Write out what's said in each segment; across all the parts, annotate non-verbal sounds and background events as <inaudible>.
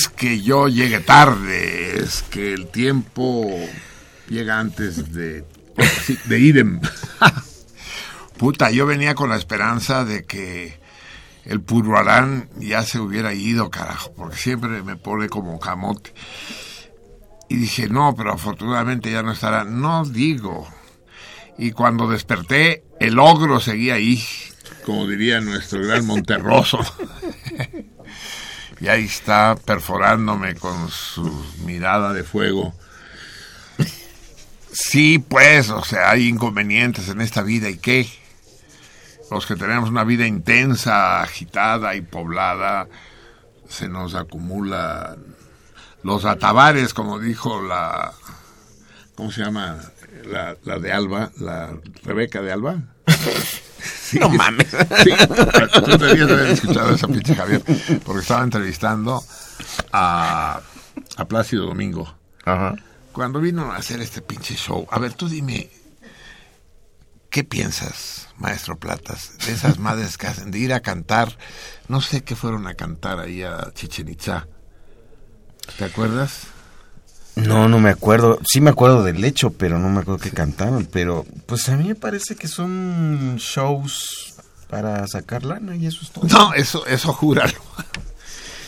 Es que yo llegue tarde, es que el tiempo llega antes de, de ir <laughs> Puta, yo venía con la esperanza de que el Purruarán ya se hubiera ido, carajo, porque siempre me pone como camote. Y dije, no, pero afortunadamente ya no estará. No digo. Y cuando desperté, el ogro seguía ahí, como diría nuestro gran Monterroso. <laughs> y ahí está perforándome con su mirada de fuego. Sí, pues, o sea, hay inconvenientes en esta vida y qué. Los que tenemos una vida intensa, agitada y poblada, se nos acumulan los atabares, como dijo la, ¿cómo se llama? La, la de Alba, la Rebeca de Alba. <laughs> Sí, no mames. Sí, tú deberías haber escuchado esa pinche Javier, porque estaba entrevistando a, a Plácido Domingo. Ajá. Cuando vino a hacer este pinche show, a ver, tú dime, ¿qué piensas, maestro Platas, de esas <laughs> madres que hacen de ir a cantar? No sé qué fueron a cantar ahí a Chichen Itza. ¿Te acuerdas? No, no me acuerdo. Sí me acuerdo del hecho, pero no me acuerdo qué cantaron. Pero pues a mí me parece que son shows para sacar lana y eso es todo. No, eso, eso júralo.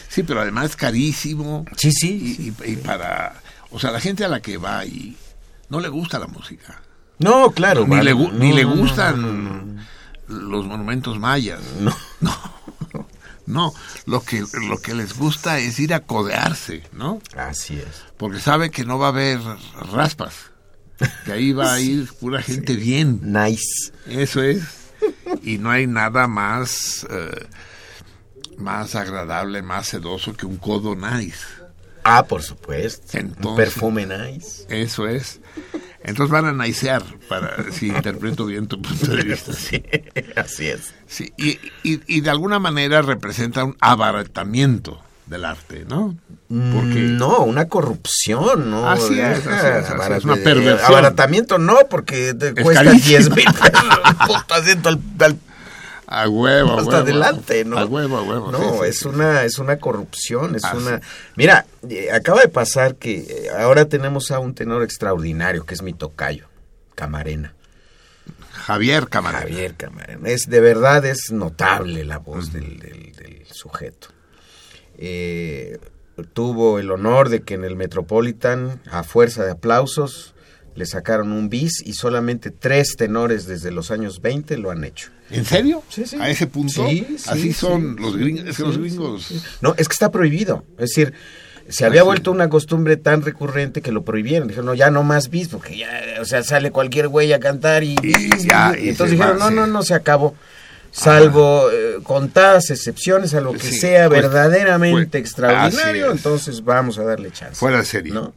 Sí, pero además es carísimo. Sí, sí. Y, y- y para... O sea, la gente a la que va y no le gusta la música. No, claro. ni vale. le, No, ni le gustan no, no. los monumentos mayas. No. No. No, lo que, lo que les gusta es ir a codearse, ¿no? Así es. Porque sabe que no va a haber raspas. Que ahí va a <laughs> ir pura gente bien. Nice. Eso es. Y no hay nada más, eh, más agradable, más sedoso que un codo nice. Ah, por supuesto. Un Entonces- perfume nice. Eso es. Entonces van a naisear, para, si interpreto bien tu punto de vista. <laughs> Sí, así es. Sí, y, y, y de alguna manera representa un abaratamiento del arte, ¿no? Porque No, una corrupción, ¿no? Así es, así es, así es, Abarat- una perversión. Abaratamiento no, porque te Es cuesta carísimo. 10 mil <laughs> pesos al, al- a huevo, hasta huevo. adelante, ¿no? A huevo, a huevo. No, sí, sí, es sí. una es una corrupción, es Ah, una. Mira, eh, acaba de pasar que eh, ahora tenemos a un tenor extraordinario que es mi tocayo, Camarena. Javier Camarena. Javier Camarena. Es de verdad es notable la voz del, del- del sujeto. Eh, tuvo el honor de que en el Metropolitan, a fuerza de aplausos, le sacaron un bis y solamente tres tenores desde los años 20 lo han hecho. ¿En serio? Sí, sí. ¿A ese punto? Sí, sí, Así son los gringos. Es que los gringos... No, es que está prohibido. Es decir, se había vuelto una costumbre tan recurrente que lo prohibieron. Dijeron, no, ya no más bis, porque ya, o sea, sale cualquier güey a cantar y... Y ya, y entonces va, dijeron, no, no, no, se acabó. Salvo eh, contadas excepciones a lo que sea pues, verdaderamente pues, extraordinario, entonces vamos a darle chance. Fuera de serie. ¿no?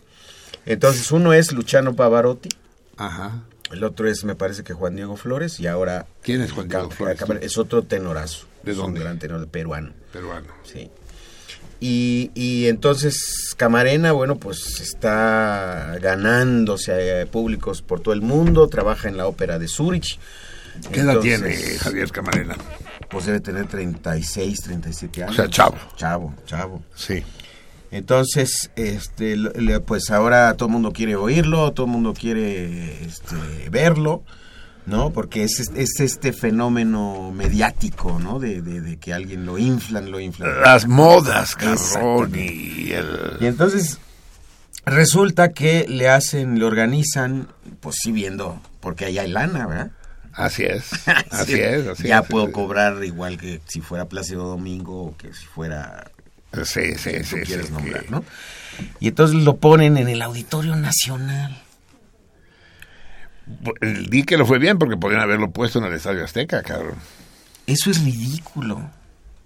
Entonces uno es Luciano Pavarotti, Ajá. el otro es, me parece que Juan Diego Flores, y ahora... ¿Quién es Juan Diego Flores? Es otro tenorazo. ¿De Es un dónde? gran tenor peruano. Peruano. Sí. Y, y entonces Camarena, bueno, pues está ganándose a públicos por todo el mundo, trabaja en la ópera de Zurich. ¿Qué edad Entonces, tiene Javier Camarena? Pues debe tener 36, 37 años. sea, chavo. Chavo, chavo. Sí. Entonces, este, pues ahora todo el mundo quiere oírlo, todo el mundo quiere este, verlo, ¿no? Porque es, es- es este fenómeno mediático, ¿no? De, de- de que alguien lo inflan, lo inflan. Las modas, cabrón, y el... Y entonces resulta que le hacen, le organizan, pues sí viendo, porque allá hay lana, ¿verdad? Así es, <laughs> así Sí. es, así ya es. puedo cobrar igual que si fuera Plácido Domingo o que si fuera Sí, sí, que sí. tú quieres sí, nombrar, que- ¿no? Y entonces lo ponen en el Auditorio Nacional. Di que lo fue bien porque podrían haberlo puesto en el Estadio Azteca, cabrón. Eso es ridículo.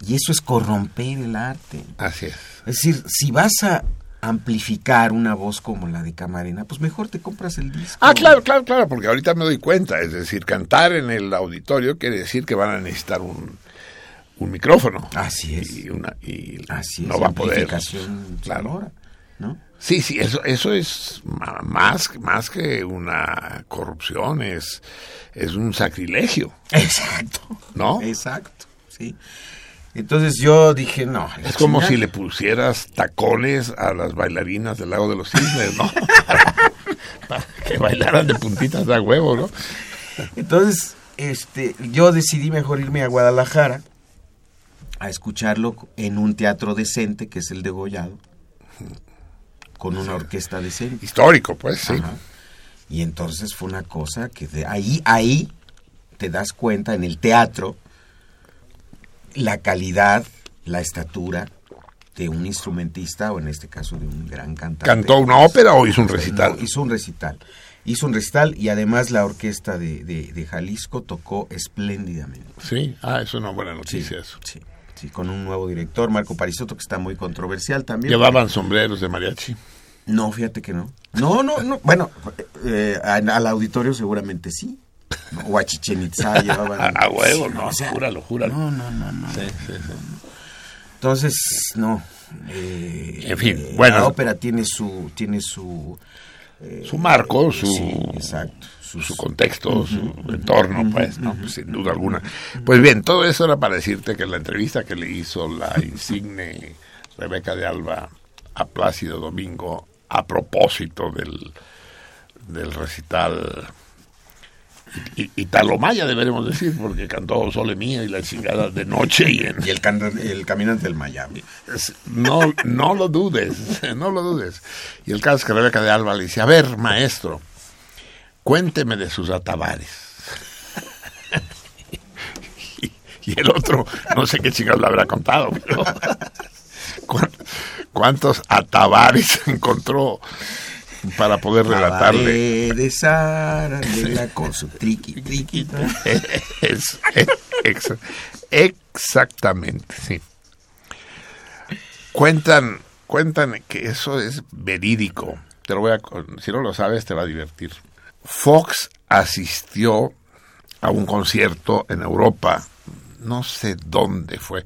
Y eso es corromper el arte. Así es. Es decir, si vas a amplificar una voz como la de Camarena, pues mejor te compras el disco. Ah, claro, claro, claro, porque ahorita me doy cuenta. Es decir, cantar en el auditorio quiere decir que van a necesitar un, un micrófono. Así es. Y, una, y Así no es, va a poder. Claro. ¿no? Sí, sí, eso, eso es más, más que una corrupción, es, es un sacrilegio, Exacto. ¿no? Exacto, sí. Entonces yo dije, no. Es como si le pusieras tacones a las bailarinas del lago de los cisnes, ¿no? Para <laughs> que bailaran de puntitas de huevo, ¿no? Entonces, este, yo decidí mejor irme a Guadalajara a escucharlo en un teatro decente, que es el de Gollado, con una orquesta decente. Histórico, pues, sí. Ajá. Y entonces fue una cosa que de ahí, ahí te das cuenta en el teatro la calidad, la estatura de un instrumentista o en este caso de un gran cantante. ¿Cantó una ópera o hizo un recital? No, hizo un recital. Hizo un recital y además la orquesta de, de- de Jalisco tocó espléndidamente. Sí, ah, es una buena noticia eso. Sí, sí, con un nuevo director, Marco Parisotto, que está muy controversial también. Llevaban sombreros de mariachi. No, fíjate que no. No, no, no. Bueno, eh, al auditorio seguramente sí. O a Chichen Itza llevaban. <laughs> A, huevo, Sí, no, o sea, júralo, júralo. No, no, no, no. Sí, sí. Entonces, no. eh, En fin, eh, bueno. La ópera tiene su. Tiene su. eh, Su marco, su, sí, exacto. Su, su contexto, su entorno, pues, ¿no? Pues, sin duda alguna. Pues bien, todo eso era para decirte que la entrevista que le hizo la <laughs> insigne Rebeca de Alba a Plácido Domingo a propósito del, del recital y- Italomaya, deberemos decir, porque cantó Sole Mía y la chingada de noche y en, Y el, can- el caminante del Miami. No, no lo dudes, <laughs> no lo dudes. Y el caso es que Rebeca de Alba le dice, a ver, maestro, cuénteme de sus atabares. y, y el otro, no sé qué chingados le habrá contado, pero ¿cuán- ¿cuántos atabares <laughs> encontró para poder relatarle? de Sarandela con su triqui, triqui. Es- es- ex- exactamente, sí. Cuentan, cuentan que eso es verídico. Te lo voy a, si no lo sabes, te va a divertir. Fox asistió a un concierto en Europa, no sé dónde fue.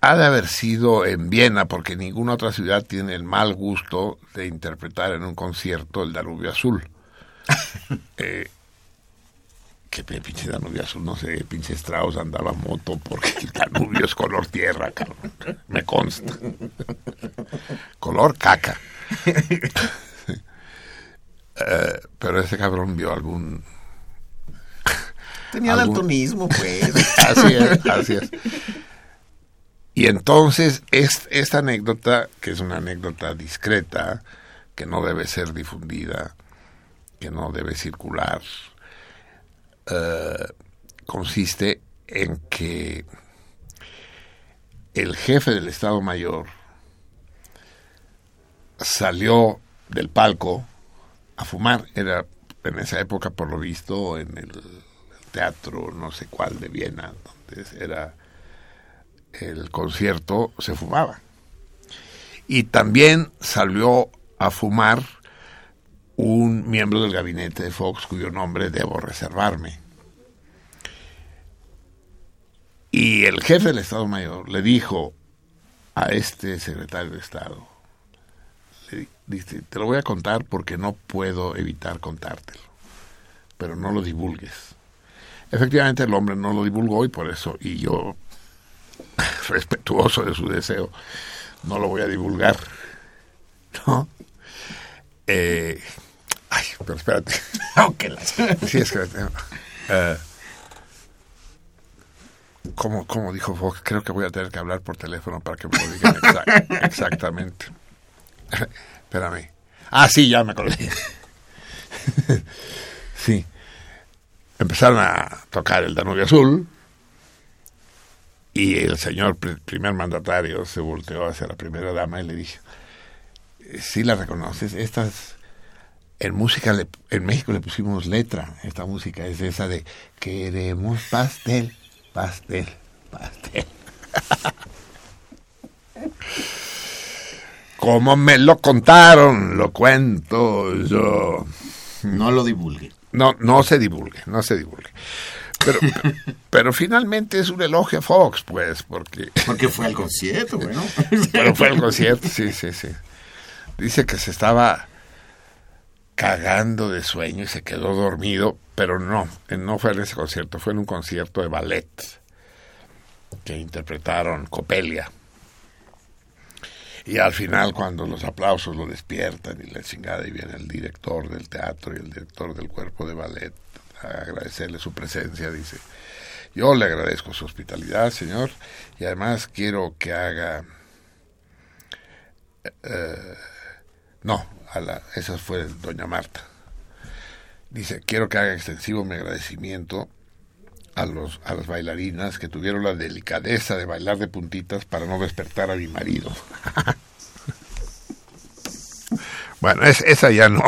Ha de haber sido en Viena, porque ninguna otra ciudad tiene el mal gusto de interpretar en un concierto el Danubio Azul. <laughs> Eh, que pinche Danubio Azul, no sé, pinche Strauss andaba moto porque el Danubio es color tierra, cabrón. Me consta. <laughs> color caca. <laughs> Eh, pero ese cabrón vio algún... <laughs> Tenía Algún- daltonismo, pues. <laughs> Así es, así es. Y entonces es- esta anécdota, que es una anécdota discreta, que no debe ser difundida, que no debe circular, eh, consiste en que el jefe del Estado Mayor salió del palco a fumar. Era en esa época, por lo visto, en el teatro no sé cuál de Viena, donde era el concierto, se fumaba. Y también salió a fumar un miembro del gabinete de Fox cuyo nombre debo reservarme. Y el jefe del Estado Mayor le dijo a este secretario de Estado, le dice, te lo voy a contar porque no puedo evitar contártelo, pero no lo divulgues. Efectivamente el hombre no lo divulgó y por eso, y yo, <laughs> respetuoso de su deseo, no lo voy a divulgar. ¿No? Eh, ay, pero espérate. <laughs> Aunque las... Sí, es que... eh, ¿cómo, cómo dijo Fox? Creo que voy a tener que hablar por teléfono para que me lo digan exa- <laughs> exactamente. <laughs> Espérame. Ah, sí, ya me acordé. <laughs> sí. Empezaron a tocar el Danubio Azul y el señor pr- primer mandatario se volteó hacia la primera dama y le dijo, sí la reconoces, estas en música en México le pusimos letra, esta música es esa de queremos pastel, pastel, pastel. <laughs> Como me lo contaron, lo cuento yo. No lo divulgue. No, no se divulgue, no se divulgue. Pero, <laughs> pero finalmente es un elogio a Fox, pues, porque Porque fue al concierto, bueno. <laughs> pero fue el concierto, sí, sí, sí. Dice que se estaba cagando de sueño y se quedó dormido, pero no, no fue en ese concierto, fue en un concierto de ballet que interpretaron Copelia. Y al final, cuando los aplausos lo despiertan y la chingada, y viene el director del teatro y el director del cuerpo de ballet a agradecerle su presencia, dice, yo le agradezco su hospitalidad, señor, y además quiero que haga... eh, no, a la, esa fue doña Marta. Dice, quiero que haga extensivo mi agradecimiento a, los, a las bailarinas que tuvieron la delicadeza de bailar de puntitas para no despertar a mi marido. <laughs> bueno, es, esa ya no.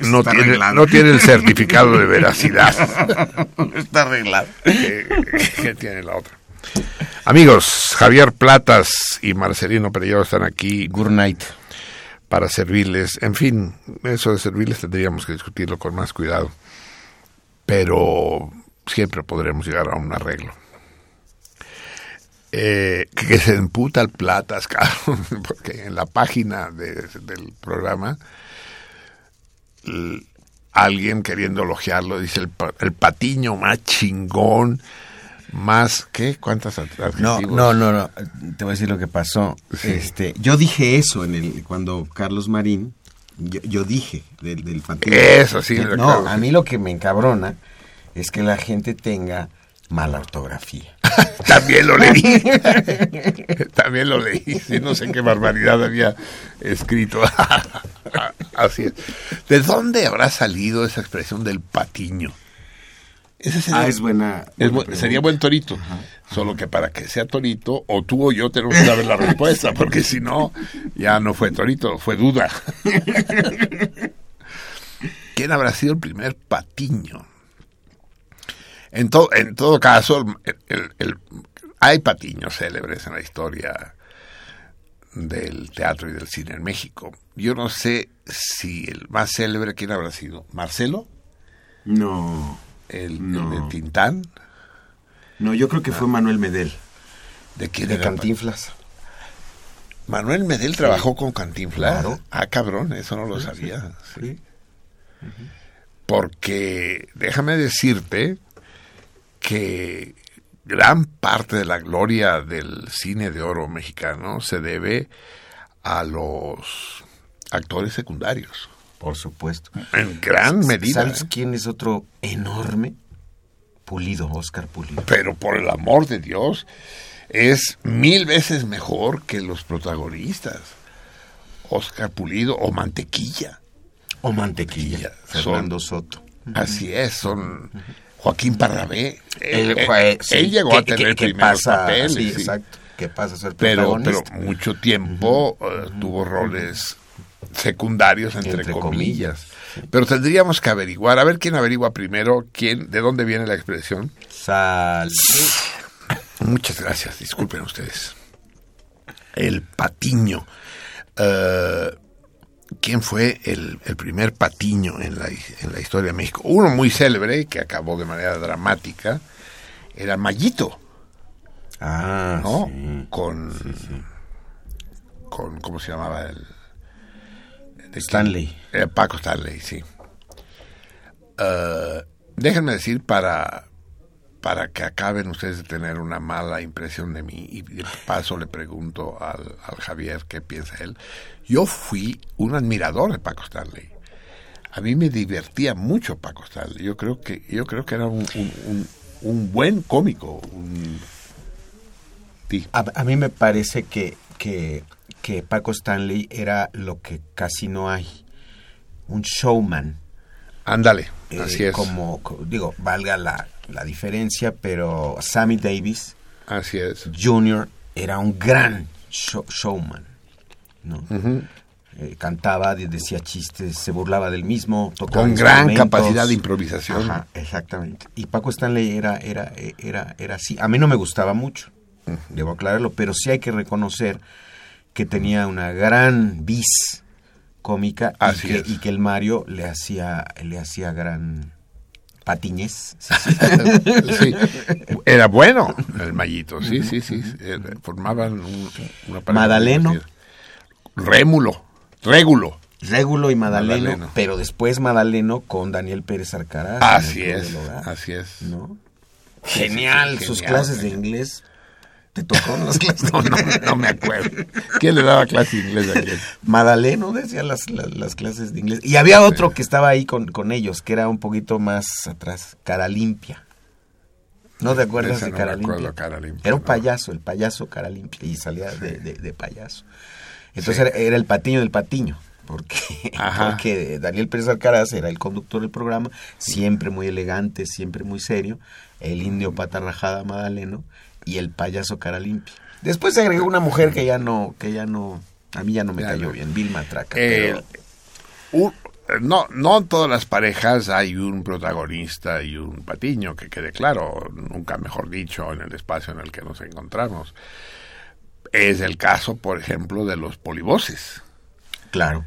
No Está tiene, arreglado. no tiene el certificado de veracidad <laughs> Está arreglado. que, que tiene la otra. Amigos, Javier Platas y Marcelino Perelló están aquí Good night. para servirles. En fin, eso de servirles tendríamos que discutirlo con más cuidado. Pero siempre podremos llegar a un arreglo. Eh, que se emputa el Platas, <laughs> porque en la página de- del programa alguien queriendo elogiarlo dice el, el patiño más chingón, más, ¿qué? ¿Cuántas ad- No, adjetivos? no, no, no. Te voy a decir lo que pasó. Sí. Este, yo dije eso en el cuando Carlos Marín, yo, yo dije del, del Patiño. Eso sí, Que- No, claro, a mí lo que me encabrona es que la gente tenga mala ortografía. <laughs> También lo leí. <laughs> También lo leí. Sí, no sé qué barbaridad había escrito. <laughs> Así es. ¿De dónde habrá salido esa expresión del patiño? Ese sería, Ah, es buena. es buena bu- sería buen torito. Solo que para que sea torito, o tú o yo tenemos que saber la respuesta, porque si no, ya no fue torito, fue duda. ¿Quién habrá sido el primer patiño? En, to- en todo caso, el- el- el- hay patiños célebres en la historia del teatro y del cine en México. Yo no sé si el más célebre, ¿quién habrá sido? ¿Marcelo? No, ¿El, el No. de Tintán? no, yo creo que fue Manuel Medel, ¿De quién de era? Cantinflas. Manuel Medel trabajó con Cantinflas. Claro. Ah, cabrón, eso no lo sabía. sí. Porque déjame decirte que gran parte de la gloria del cine de oro mexicano se debe a los actores secundarios. Por supuesto. En gran medida. ¿Sabes ¿eh? quién es otro enorme? Pulido, Oscar Pulido. Pero por el amor de Dios, es mil veces mejor que los protagonistas. Oscar Pulido o Mantequilla. O Mantequilla, Fernando Soto. Así es, son Joaquín Parrabé. Él, sí, él llegó a tener que- primeros pasa, papeles. sí, sí. exacto, que pasa a ser Pero, pero mucho tiempo eh, tuvo roles secundarios, entre, Entre comillas. Pero tendríamos que averiguar, a ver quién averigua primero, quién, de dónde viene la expresión. Sal. <sniffs> Muchas gracias, disculpen ustedes. El patiño. Eh, quién fue el, el primer patiño en la, en la historia de México. Uno muy célebre, que acabó de manera dramática, era Mayito. Ah, ¿no? sí. Con, con, ¿cómo se llamaba? El, de Stanley. Eh, Paco Stanley, sí. Eh, déjenme decir para, para que acaben ustedes de tener una mala impresión de mí y de paso le pregunto al, al Javier qué piensa él. Yo fui un admirador de Paco Stanley. A mí me divertía mucho Paco Stanley. Yo creo que yo creo que era un, un, un, un buen cómico. Sí. A, a, mí me parece que, que, que, Paco Stanley era lo que casi no hay. Un showman. Ándale, así eh, es. Como, digo, valga la, la, diferencia, pero Sammy Davis así es. Jr. era un gran show, showman. ¿no? Uh -huh. eh, cantaba, decía chistes, se burlaba del mismo, tocaba con gran capacidad de improvisación. Ajá, exactamente. Y Paco Stanley era, era, era, era así. A mí no me gustaba mucho, uh -huh. debo aclararlo, pero sí hay que reconocer que tenía una gran vis cómica y que, y que, el Mario le hacía, le hacía gran patiñez. Sí, <laughs> sí. Era bueno el Mayito, sí, sí, sí. Formaban un, una Madaleno. Rémulo, Régulo. Régulo y Madaleno, Madaleno, pero después Madaleno con Daniel Pérez Alcaraz. Así es, así es. ¿no? Genial, sí, sus genial, clases genial. de inglés. ¿Te tocó las clases? <laughs> no, no, no, me acuerdo. ¿Quién le daba clases de inglés a quién? Madaleno decía las, las, las, clases de inglés. Y había otro que estaba ahí con, con, ellos, que era un poquito más atrás, cara limpia. ¿No te acuerdas Esa de no cara, me limpia? cara, limpia? Era un payaso, el payaso cara limpia, y salía de, de, de payaso. Entonces era, era, el patiño del patiño. Porque, porque Daniel Pérez Alcaraz era el conductor del programa, siempre muy elegante, siempre muy serio, el indio pata rajada Madaleno y el payaso cara limpia. Después se agregó una mujer que ya no, que ya no, a mí ya no me cayó bien, Vilma Traca. Eh, pero- un- no, no en todas las parejas hay un protagonista y un patiño, que quede claro, nunca mejor dicho, en el espacio en el que nos encontramos. Es el caso, por ejemplo, de los polivoces, claro.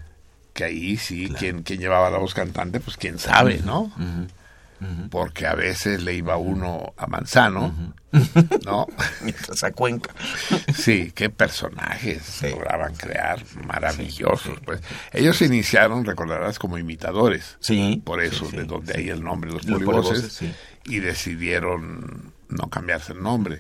que ahí sí, quien, quien llevaba la voz cantante, pues quién sabe, ¿no? Porque a veces le iba uno a Manzano, ¿no? <laughs> Mientras a Cuenca. Sí, qué personajes Sí. lograban crear, maravillosos. Pues ellos se iniciaron, recordarás, como imitadores. Sí. Por eso, sí, sí, de donde sí. hay el nombre los Los polivoces, sí. y decidieron no cambiarse el nombre.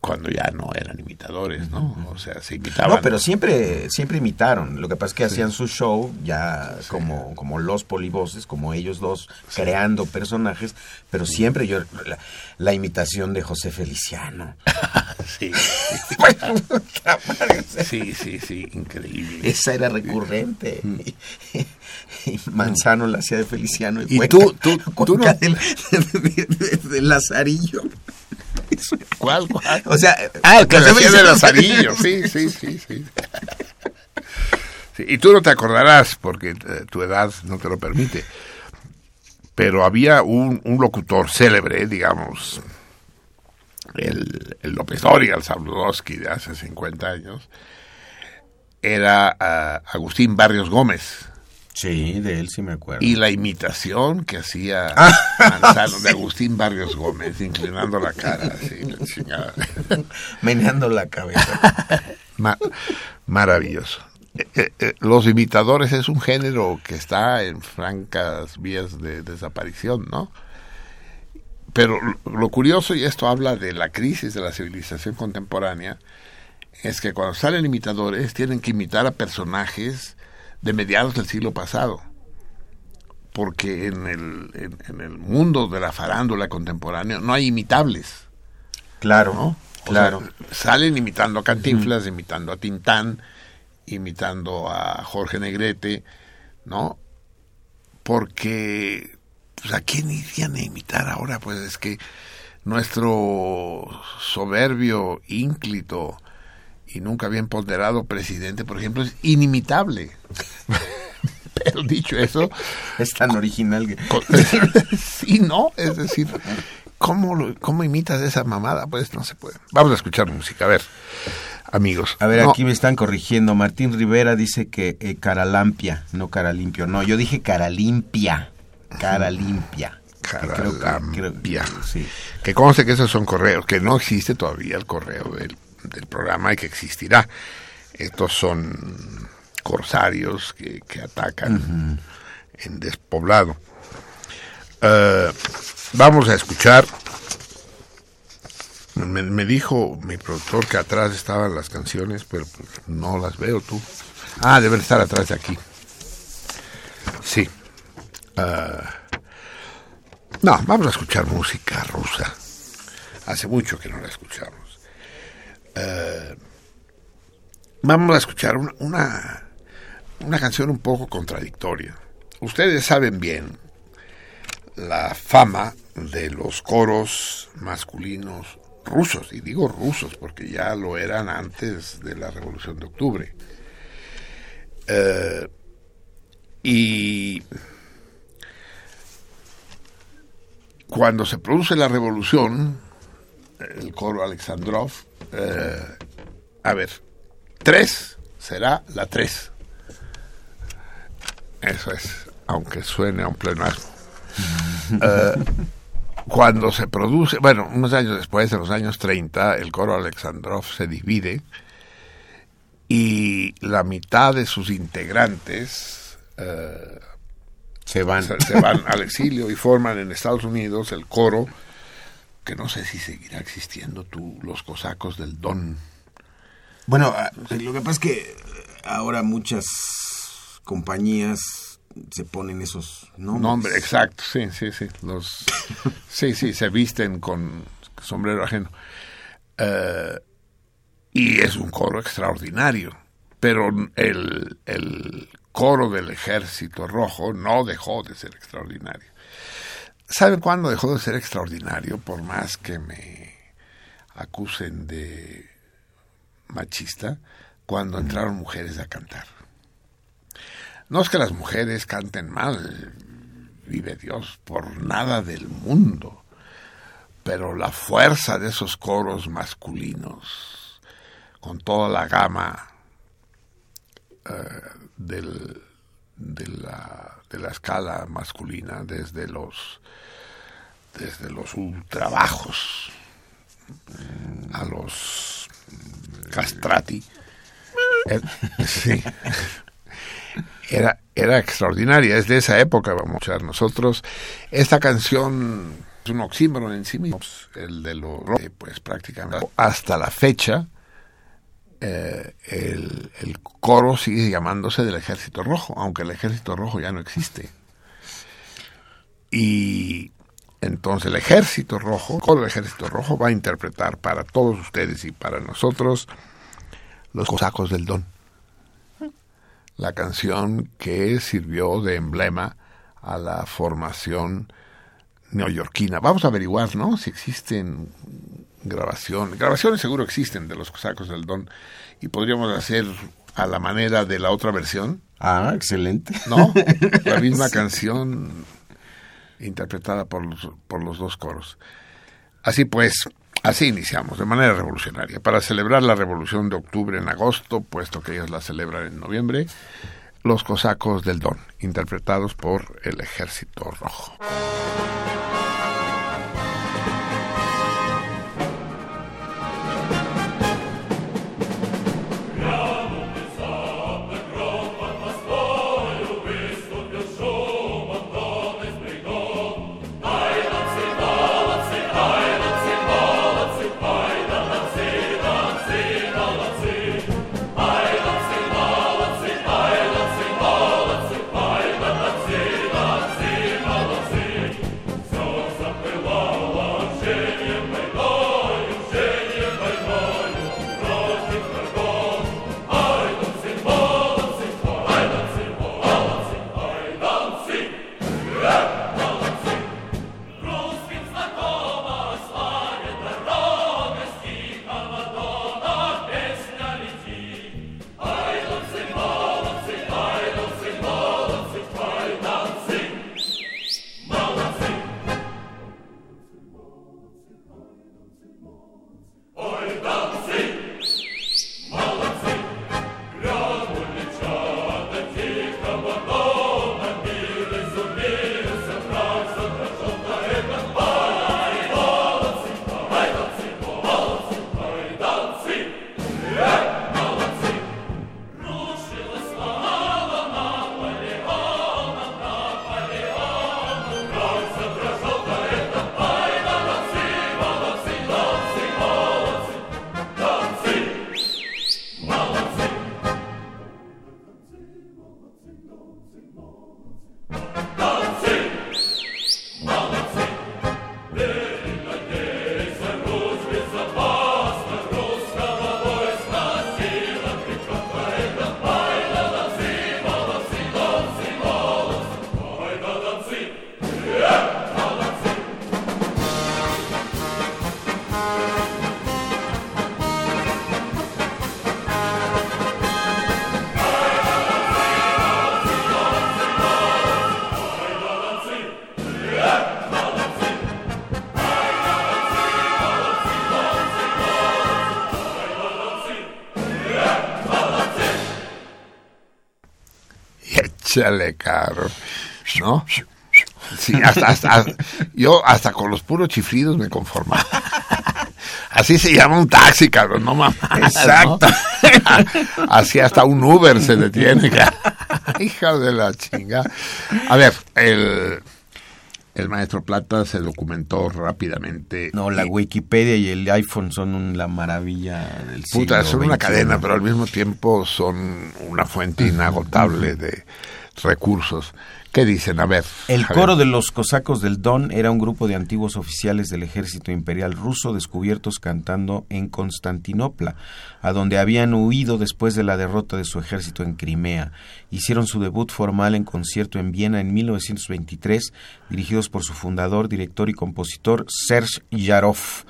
Cuando ya no eran imitadores, ¿no? O sea, se imitaban. No, pero siempre, siempre imitaron. Lo que pasa es que hacían su show ya como, como los polivoces, como ellos dos, creando personajes, pero siempre yo, la, la imitación de José Feliciano. <laughs> Sí, <laughs> sí, sí, sí, increíble. Esa era recurrente. Y, <laughs> y Manzano la hacía de Feliciano. Y, tú- tú- tú no- del- de, de- de Lazarillo. ¿Cuál, cuál? O sea, Ah, el que de Feliciano- Lazarillo, sí, sí, sí, sí. Sí, Y tú no te acordarás, porque eh, tu edad no te lo permite, pero había un, un locutor célebre, digamos, el, el López Dóriga, el Sabludowski de hace 50 años, era ah, Agustín Barrios Gómez. Sí, de él sí me acuerdo. Y la imitación que hacía Ah, Manzano de Agustín Barrios Gómez, inclinando la cara, así, chingada. <laughs> Meneando la cabeza. <laughs> Ma- maravilloso. Eh, eh, eh, los imitadores es un género que está en francas vías de desaparición, ¿no? Pero lo, lo curioso, y esto habla de la crisis de la civilización contemporánea, es que cuando salen imitadores tienen que imitar a personajes de mediados del siglo pasado. Porque en el, en, en el mundo de la farándula contemporánea no hay imitables. Claro, ¿no? Claro. sea, salen imitando a Cantinflas, imitando a Tintán, imitando a Jorge Negrete, ¿no? Porque, pues, ¿a quién irían a imitar ahora? Pues es que nuestro soberbio, ínclito y nunca bien ponderado presidente, por ejemplo, es inimitable. <laughs> Pero dicho eso, Es tan original que... <laughs> sí, ¿no? Es decir, ¿cómo, lo- ¿cómo imitas esa mamada? Pues no se puede. Vamos a escuchar música, a ver. amigos. A ver, No, aquí me están corrigiendo. Martín Rivera dice que eh, cara lampia, no cara limpio. No, yo dije cara limpia. Cara limpia. Cara Que creo que- creo- sí. Que conste que esos son correos, que no existe todavía el correo del, del programa y que existirá. Estos son corsarios que, que atacan en despoblado. Eh, vamos a escuchar. Me, me dijo mi productor que atrás estaban las canciones, pero pues, no las veo tú. Ah, deben estar atrás de aquí. Sí. No, vamos a escuchar música rusa. Hace mucho que no la escuchamos. Eh, vamos a escuchar una, una, canción un poco contradictoria. Ustedes saben bien la fama de los coros masculinos rusos, y digo rusos porque ya lo eran antes de la Revolución de Octubre. Eh, y cuando se produce la revolución, el coro Alexandrov, eh, a ver, tres será la tres. Eso es, aunque suene a un pleonasmo. <laughs> Eh, cuando se produce, bueno, unos años después, en los años 30, el coro Alexandrov se divide y la mitad de sus integrantes eh, Se van. se, se van al exilio y forman en Estados Unidos el coro, que no sé si seguirá existiendo tú, los cosacos del Don. Bueno, ah, lo que pasa es que eh, ahora muchas compañías se ponen esos nombres. Nombre, exacto, sí, sí, sí. Los, <laughs> sí, sí, se visten con sombrero ajeno. Eh, y es un coro extraordinario. Pero el, el coro del Ejército Rojo no dejó de ser extraordinario. ¿Saben cuándo dejó de ser extraordinario? Por más que me acusen de machista, cuando entraron mujeres a cantar. No es que las mujeres canten mal, vive Dios, por nada del mundo, pero la fuerza de esos coros masculinos, con toda la gama eh, del, de, la, de la escala masculina, desde los, desde los ultrabajos a los castrati, eh, <laughs> era, era extraordinaria, es de esa época, vamos a nosotros. Esta canción es un oxímoron en sí mismo, el de lo pues prácticamente hasta la fecha eh, el, el coro sigue llamándose del Ejército Rojo, aunque el Ejército Rojo ya no existe. Y entonces el Ejército Rojo, el coro del Ejército Rojo va a interpretar para todos ustedes y para nosotros los cosacos del Don la canción que sirvió de emblema a la formación neoyorquina. Vamos a averiguar, ¿no? Si existen grabaciones. Grabaciones seguro existen de los cosacos del Don y podríamos hacer a la manera de la otra versión, Ah, excelente. ¿no? La <laughs> misma canción interpretada por los, por los dos coros. Así pues, así iniciamos, de manera revolucionaria, para celebrar la revolución de octubre en agosto, puesto que ellos la celebran en noviembre, los cosacos del Don, interpretados por el Ejército Rojo. Échale, caro. ¿No? Sí, hasta, hasta, yo hasta con los puros chiflidos me conformaba. Así se llama un taxi, cabrón, no mames. Exacto. <laughs> Así hasta un Uber se detiene. Hija de la chinga. A ver, el, el maestro Plata se documentó rápidamente. No, la Wikipedia y el iPhone son un- la maravilla del siglo Puta, son una cadena, pero al mismo tiempo son una fuente inagotable de recursos. ¿Qué dicen? A ver. El coro de los cosacos del Don era un grupo de antiguos oficiales del ejército imperial ruso descubiertos cantando en Constantinopla, a donde habían huido después de la derrota de su ejército en Crimea. Hicieron su debut formal en concierto en Viena en 1923, dirigidos por su fundador, director y compositor Serge Yarov.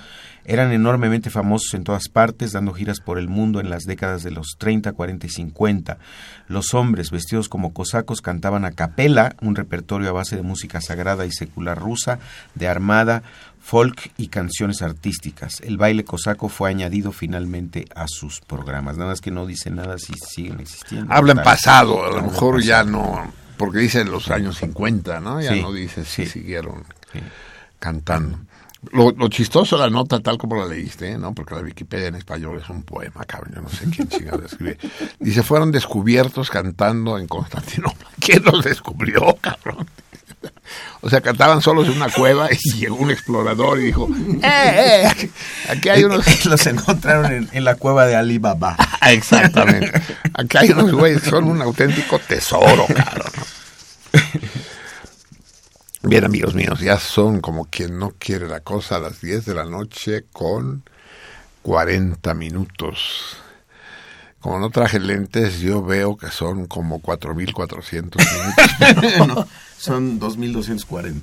Eran enormemente famosos en todas partes, dando giras por el mundo en las décadas de los 30, 40 y 50. Los hombres, vestidos como cosacos, cantaban a capela, un repertorio a base de música sagrada y secular rusa, de armada, folk y canciones artísticas. El baile cosaco fue añadido finalmente a sus programas. Nada más que no dice nada si siguen existiendo. Habla en Tal. pasado, a lo mejor ya no, porque dice los años 50, ¿no? Ya Sí, no dice si sí. siguieron Sí. cantando. Lo, lo chistoso de la nota, tal como la leíste, ¿no? Porque la Wikipedia en español es un poema, cabrón. Yo no sé quién chingado escribe. Dice, fueron descubiertos cantando en Constantinopla. <laughs> ¿Quién los descubrió, cabrón? O sea, cantaban solos en una cueva y llegó un explorador y dijo, ¡eh, eh! Aquí, hay unos... <laughs> Los encontraron en, en la cueva de Alibaba. <laughs> Ah, Exactamente. Aquí hay unos güeyes son un auténtico tesoro, cabrón. Bien, amigos míos, ya son como quien no quiere la cosa a las 10 de la noche con 40 minutos. Como no traje lentes, yo veo que son como 4.400 minutos. <laughs> <laughs> No, son 2.240.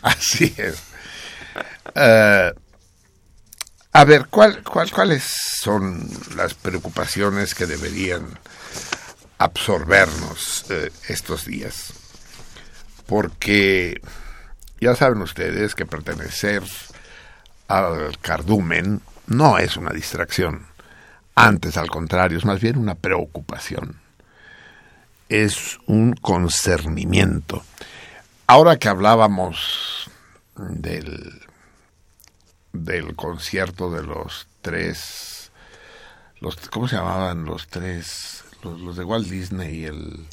Así es. Eh, a ver, ¿cuál, cuál, ¿cuáles son las preocupaciones que deberían absorbernos eh, estos días? Porque ya saben ustedes que pertenecer al cardumen no es una distracción. Antes, al contrario, es más bien una preocupación. Es un concernimiento. Ahora que hablábamos del, del concierto de los tres, los, ¿cómo se llamaban los tres? Los, los de Walt Disney y el...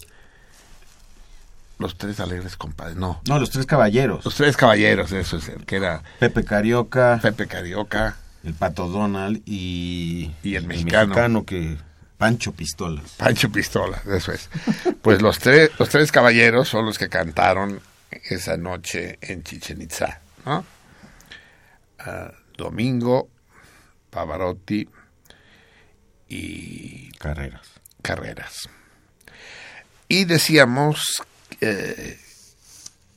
Los tres alegres compadres, no. No, los tres caballeros. Los tres caballeros, eso es, el que era Pepe Carioca, Pepe Carioca, el Pato Donald y, Y el mexicano. que Pancho Pistolas. Pancho Pistola, eso es. Pues los tres, los tres caballeros son los que cantaron esa noche en Chichen Itza, ¿no? Ah, Domingo, Pavarotti y Carreras. Carreras. Y decíamos eh,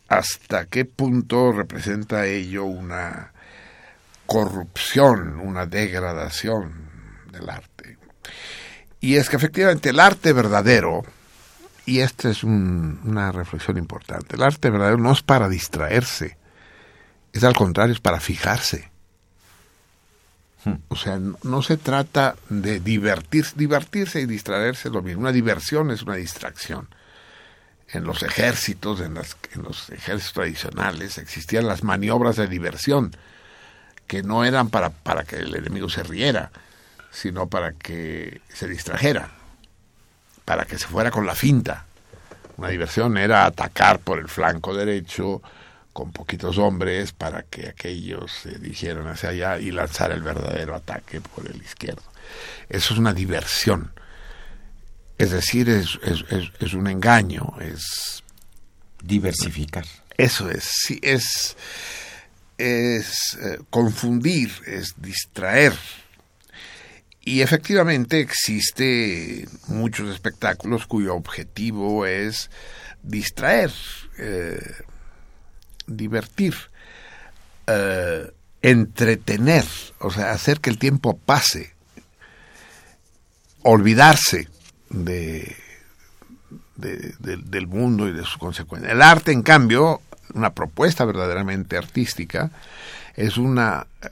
hasta qué punto representa ello una corrupción, una degradación del arte. Y es que efectivamente el arte verdadero, y esta es un- una reflexión importante, el arte verdadero no es para distraerse, es al contrario, es para fijarse. O sea, no, no se trata de divertirse, divertirse y distraerse es lo mismo. Una diversión es una distracción. En los ejércitos, en, las, en los ejércitos tradicionales, existían las maniobras de diversión, que no eran para, para que el enemigo se riera, sino para que se distrajera, para que se fuera con la finta. Una diversión era atacar por el flanco derecho con poquitos hombres para que aquellos se dirigieran hacia allá y lanzar el verdadero ataque por el izquierdo. Eso es una diversión. Es decir, es, es, es, es un engaño, es Diversificar. eso es, sí, es, es eh, confundir, es distraer. Y efectivamente existe muchos espectáculos cuyo objetivo es distraer, eh, divertir, eh, entretener, o sea, hacer que el tiempo pase, olvidarse de, de- de- del mundo y de sus consecuencias. El arte, en cambio, una propuesta verdaderamente artística, es una, eh,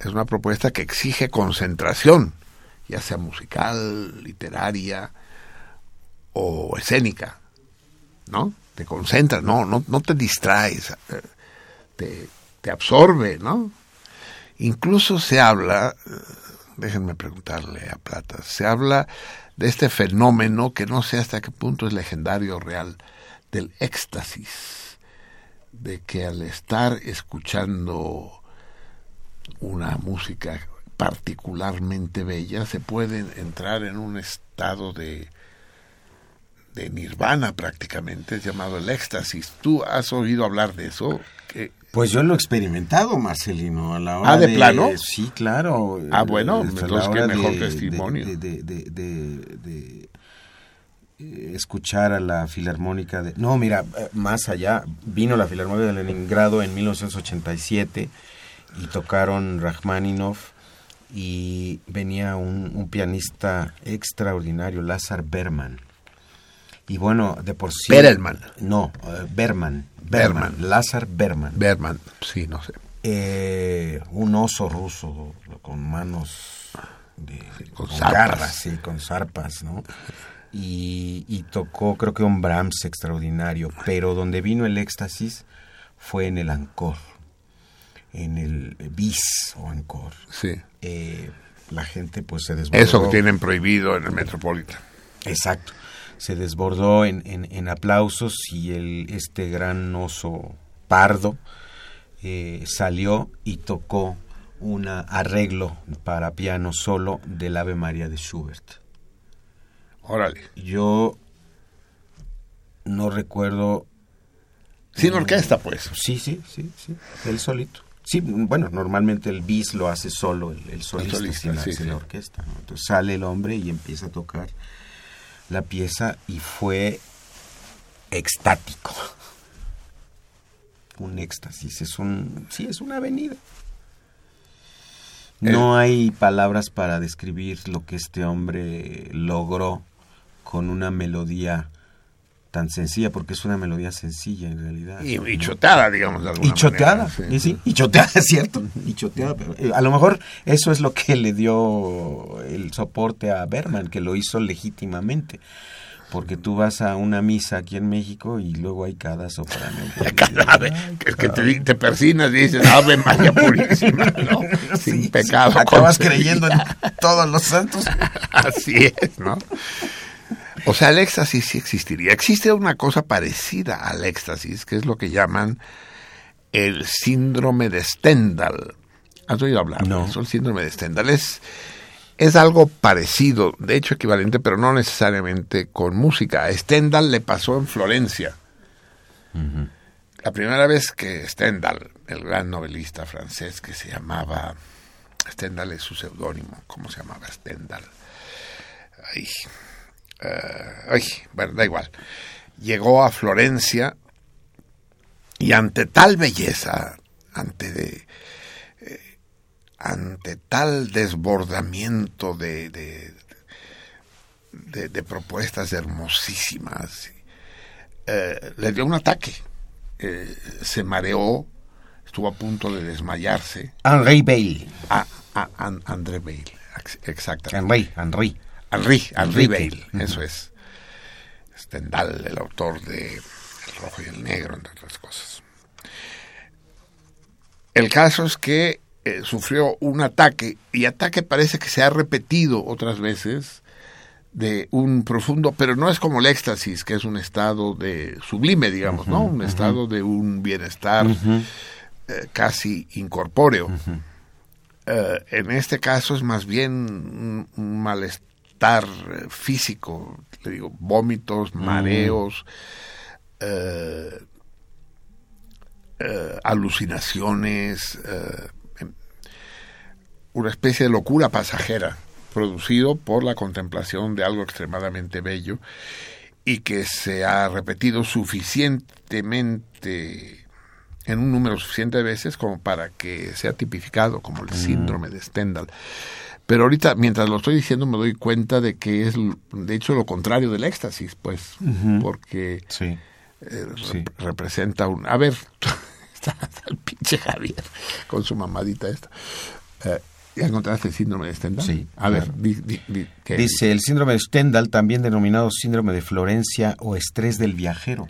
es una propuesta que exige concentración, ya sea musical, literaria o escénica. ¿no? Te concentras, no, no, no te distraes, eh, te, te absorbe, ¿no? Incluso se habla, eh, déjenme preguntarle a Plata, se habla de este fenómeno que no sé hasta qué punto es legendario real, del éxtasis, de que al estar escuchando una música particularmente bella, se puede entrar en un estado de, de nirvana prácticamente, llamado el éxtasis. ¿Tú has oído hablar de eso? Pues yo lo he experimentado, Marcelino, a la hora ¿Ah, de, plano? Sí, claro. Ah, bueno, entonces qué mejor testimonio. De, eh, escuchar a la Filarmónica de... No, mira, eh, más allá, vino la Filarmónica de Leningrado en 1987 y tocaron Rachmaninoff y venía un, pianista extraordinario, Lazar Berman. Y bueno, de por sí... Berman. No, uh, Berman, Berman. Lazar Berman. Berman, sí, no sé. Eh, un oso ruso con manos de, con, zarpas. sí, con zarpas, ¿no? Y, y, tocó, creo que un Brahms extraordinario, pero donde vino el éxtasis fue en el Ancor en el bis o encore. Sí. Eh, la gente pues se desbordó. Eso que tienen prohibido en el Metropolitan. Exacto. Se desbordó en, en, aplausos y el, este gran oso pardo eh, salió y tocó un arreglo para piano solo del Ave María de Schubert. Órale. Yo no recuerdo. Sin orquesta, pues. Sí, sí, sí, sí. Él solito. Sí, bueno, normalmente el bis lo hace solo el, el solista, la, orquesta. Entonces sale el hombre y empieza a tocar la pieza y fue extático. Un éxtasis, es un, sí, es una avenida. No hay palabras para describir lo que este hombre logró con una melodía tan sencilla, porque es una melodía sencilla en realidad. Y, choteada, digamos, de alguna Y choteada, sí. y choteada, <laughs> es cierto, y choteada, pero eh, a lo mejor eso es lo que le dio el soporte a Berman, que lo hizo legítimamente. Porque tú vas a una misa aquí en México y luego hay cada soprano. <laughs> Es que te, te, persinas y dices, Ave María Purísima, ¿no? <laughs> Sin pecado. Acabas creyendo en todos los santos. Así es, ¿no? O sea, el éxtasis sí existiría. Existe una cosa parecida al éxtasis, que es lo que llaman el síndrome de Stendhal. ¿Has oído hablar? No. el síndrome de Stendhal es, es algo parecido, de hecho equivalente, pero no necesariamente con música. A Stendhal le pasó en Florencia. La primera vez que Stendhal, el gran novelista francés que se llamaba, Stendhal es su seudónimo, ¿cómo se llamaba Stendhal? Ay, eh, ay, bueno, da igual. Llegó a Florencia y ante tal belleza, ante de, eh, ante tal desbordamiento de, de, de, propuestas hermosísimas, eh, le dio un ataque. se mareó, estuvo a punto de desmayarse. Henri Bale. Ah, ah André Bale, exactamente. Henri, Henri. Henri, Henri Bale, eso es. Stendhal, el autor de El Rojo y el Negro, entre otras cosas. El caso es que eh, sufrió un ataque, y ataque parece que se ha repetido otras veces, de un profundo, pero no es como el éxtasis, que es un estado de sublime, digamos, ¿no? Un estado de un bienestar eh, casi incorpóreo. Eh, en este caso es más bien un malestar eh, físico, le digo, vómitos, mm. mareos, eh, eh, alucinaciones, una especie de locura pasajera, producido por la contemplación de algo extremadamente bello y que se ha repetido suficientemente en un número suficiente de veces como para que sea tipificado como el mm. síndrome de Stendhal. Pero ahorita, mientras lo estoy diciendo, me doy cuenta de que es, de hecho, lo contrario del éxtasis, pues, porque eh, representa un... A ver, <laughs> está, el pinche Javier con su mamadita esta. Eh, ¿Ya encontraste el síndrome de Stendhal? Sí. A ver, dice el síndrome de Stendhal, también denominado síndrome de Florencia o estrés del viajero.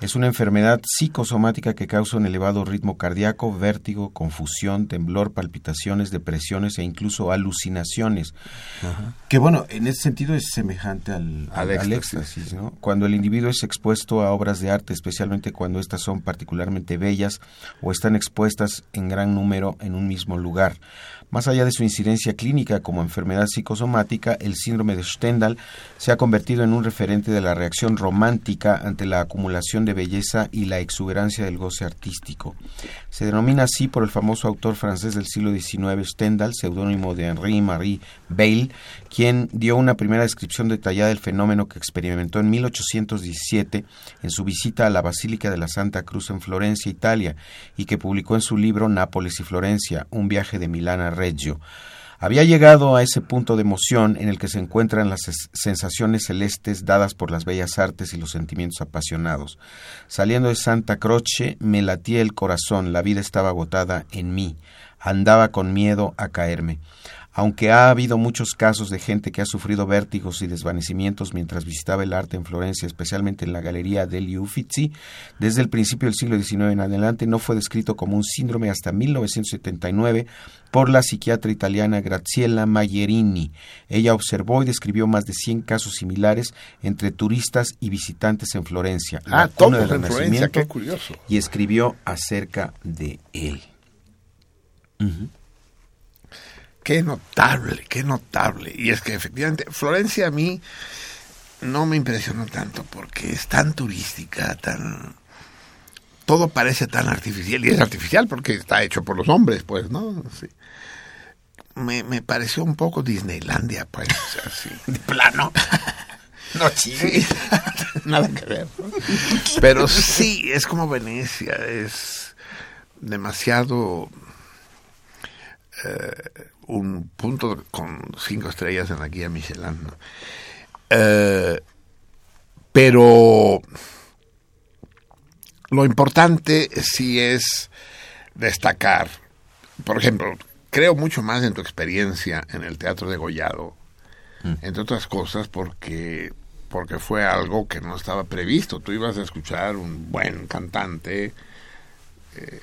Es una enfermedad psicosomática que causa un elevado ritmo cardíaco, vértigo, confusión, temblor, palpitaciones, depresiones e incluso alucinaciones. Que bueno, en ese sentido es semejante al, Al al éxtasis. éxtasis, ¿no? Cuando el individuo es expuesto a obras de arte, especialmente cuando estas son particularmente bellas o están expuestas en gran número en un mismo lugar. Más allá de su incidencia clínica como enfermedad psicosomática, el síndrome de Stendhal se ha convertido en un referente de la reacción romántica ante la acumulación de belleza y la exuberancia del goce artístico. Se denomina así por el famoso autor francés del siglo XIX Stendhal, seudónimo de Henri Marie Bayle, quien dio una primera descripción detallada del fenómeno que experimentó en 1817 en su visita a la Basílica de la Santa Cruz en Florencia, Italia, y que publicó en su libro Nápoles y Florencia, un viaje de Milán a Reggio. Había llegado a ese punto de emoción en el que se encuentran las sensaciones celestes dadas por las bellas artes y los sentimientos apasionados. Saliendo de Santa Croce me latía el corazón, la vida estaba agotada en mí, andaba con miedo a caerme. Aunque ha habido muchos casos de gente que ha sufrido vértigos y desvanecimientos mientras visitaba el arte en Florencia, especialmente en la galería degli Uffizi, desde el principio del siglo XIX en adelante no fue descrito como un síndrome hasta 1979 por la psiquiatra italiana Graziella Maglierini. Ella observó y describió más de 100 casos similares entre turistas y visitantes en Florencia, Ah, todos del en Florencia, Renacimiento, qué curioso. y escribió acerca de él. Qué notable, qué notable. Y es que efectivamente, Florencia a mí no me impresionó tanto porque es tan turística, tan... Todo parece tan artificial, y es artificial porque está hecho por los hombres, pues, ¿no? Sí. Me, me pareció un poco Disneylandia, pues, así. <laughs> De plano. <laughs> No, Sí, <laughs> nada que ver. ¿no? Pero sí, es como Venecia, es demasiado eh, un punto con cinco estrellas en la guía Michelin. ¿no? Eh, pero lo importante sí es destacar, por ejemplo, creo mucho más en tu experiencia en el Teatro de Gollado, entre otras cosas porque porque fue algo que no estaba previsto. Tú ibas a escuchar un buen cantante eh,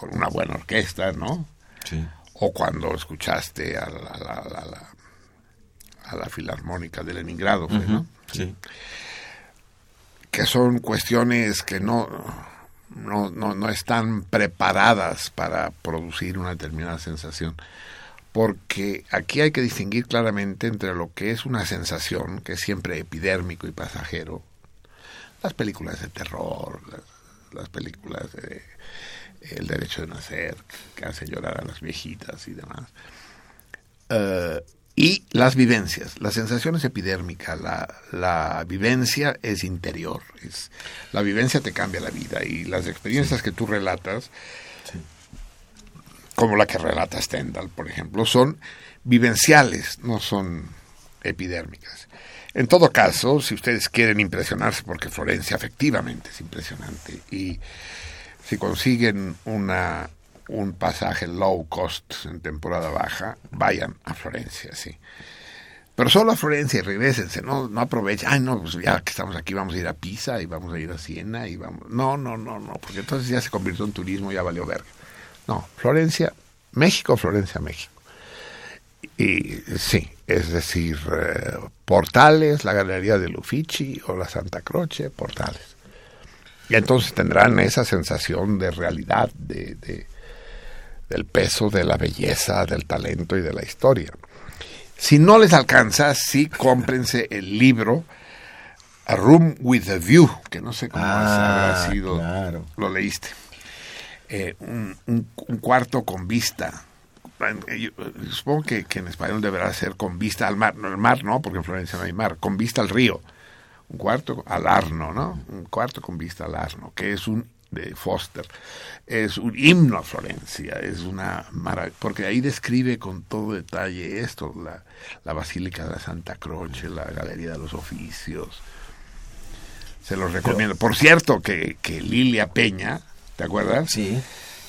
con una buena orquesta, ¿no? Sí. O cuando escuchaste a la, a la- a la- a la Filarmónica de Leningrado, fue, ¿no? Sí. que son cuestiones que no, no, no, no están preparadas para producir una determinada sensación. Porque aquí hay que distinguir claramente entre lo que es una sensación, que es siempre epidérmico y pasajero, las películas de terror, las, las películas de El derecho de nacer, que hacen llorar a las viejitas y demás. Eh, y las vivencias. La sensación es epidérmica, la, la vivencia es interior. Es, la vivencia te cambia la vida y las experiencias que tú relatas, como la que relata Stendhal, por ejemplo, son vivenciales, no son epidérmicas. En todo caso, si ustedes quieren impresionarse, porque Florencia efectivamente es impresionante, y si consiguen una, un pasaje low cost en temporada baja, vayan a Florencia, sí. Pero solo a Florencia y regresense, no, no aprovechen, ay no, pues ya que estamos aquí vamos a ir a Pisa y vamos a ir a Siena y vamos... No, no, no, no, porque entonces ya se convirtió en turismo, ya valió verga. No, Florencia, México, Florencia, México. Y sí, es decir, eh, Portales, la Galería del Uffizi o la Santa Croce, Portales. Y entonces tendrán esa sensación de realidad, de, de- del peso de la belleza, del talento y de la historia. Si no les alcanza, sí cómprense el libro A Room with a View, que no sé cómo Ah, habrá sido. claro. Lo leíste. Eh, un, un- un cuarto con vista. Eh, yo, eh, Supongo que, que en español deberá ser con vista al mar. No, el mar no, porque en Florencia no hay mar. Con vista al río. Un cuarto al Arno, ¿no? Un cuarto con vista al Arno, que es un de Foster. Es un himno a Florencia, es una maravilla, porque ahí describe con todo detalle esto, la, la Basílica de la Santa Croce, la Galería de los Oficios. Se los recomiendo. Por cierto, que, que Lilia Peña, ¿te acuerdas? Sí.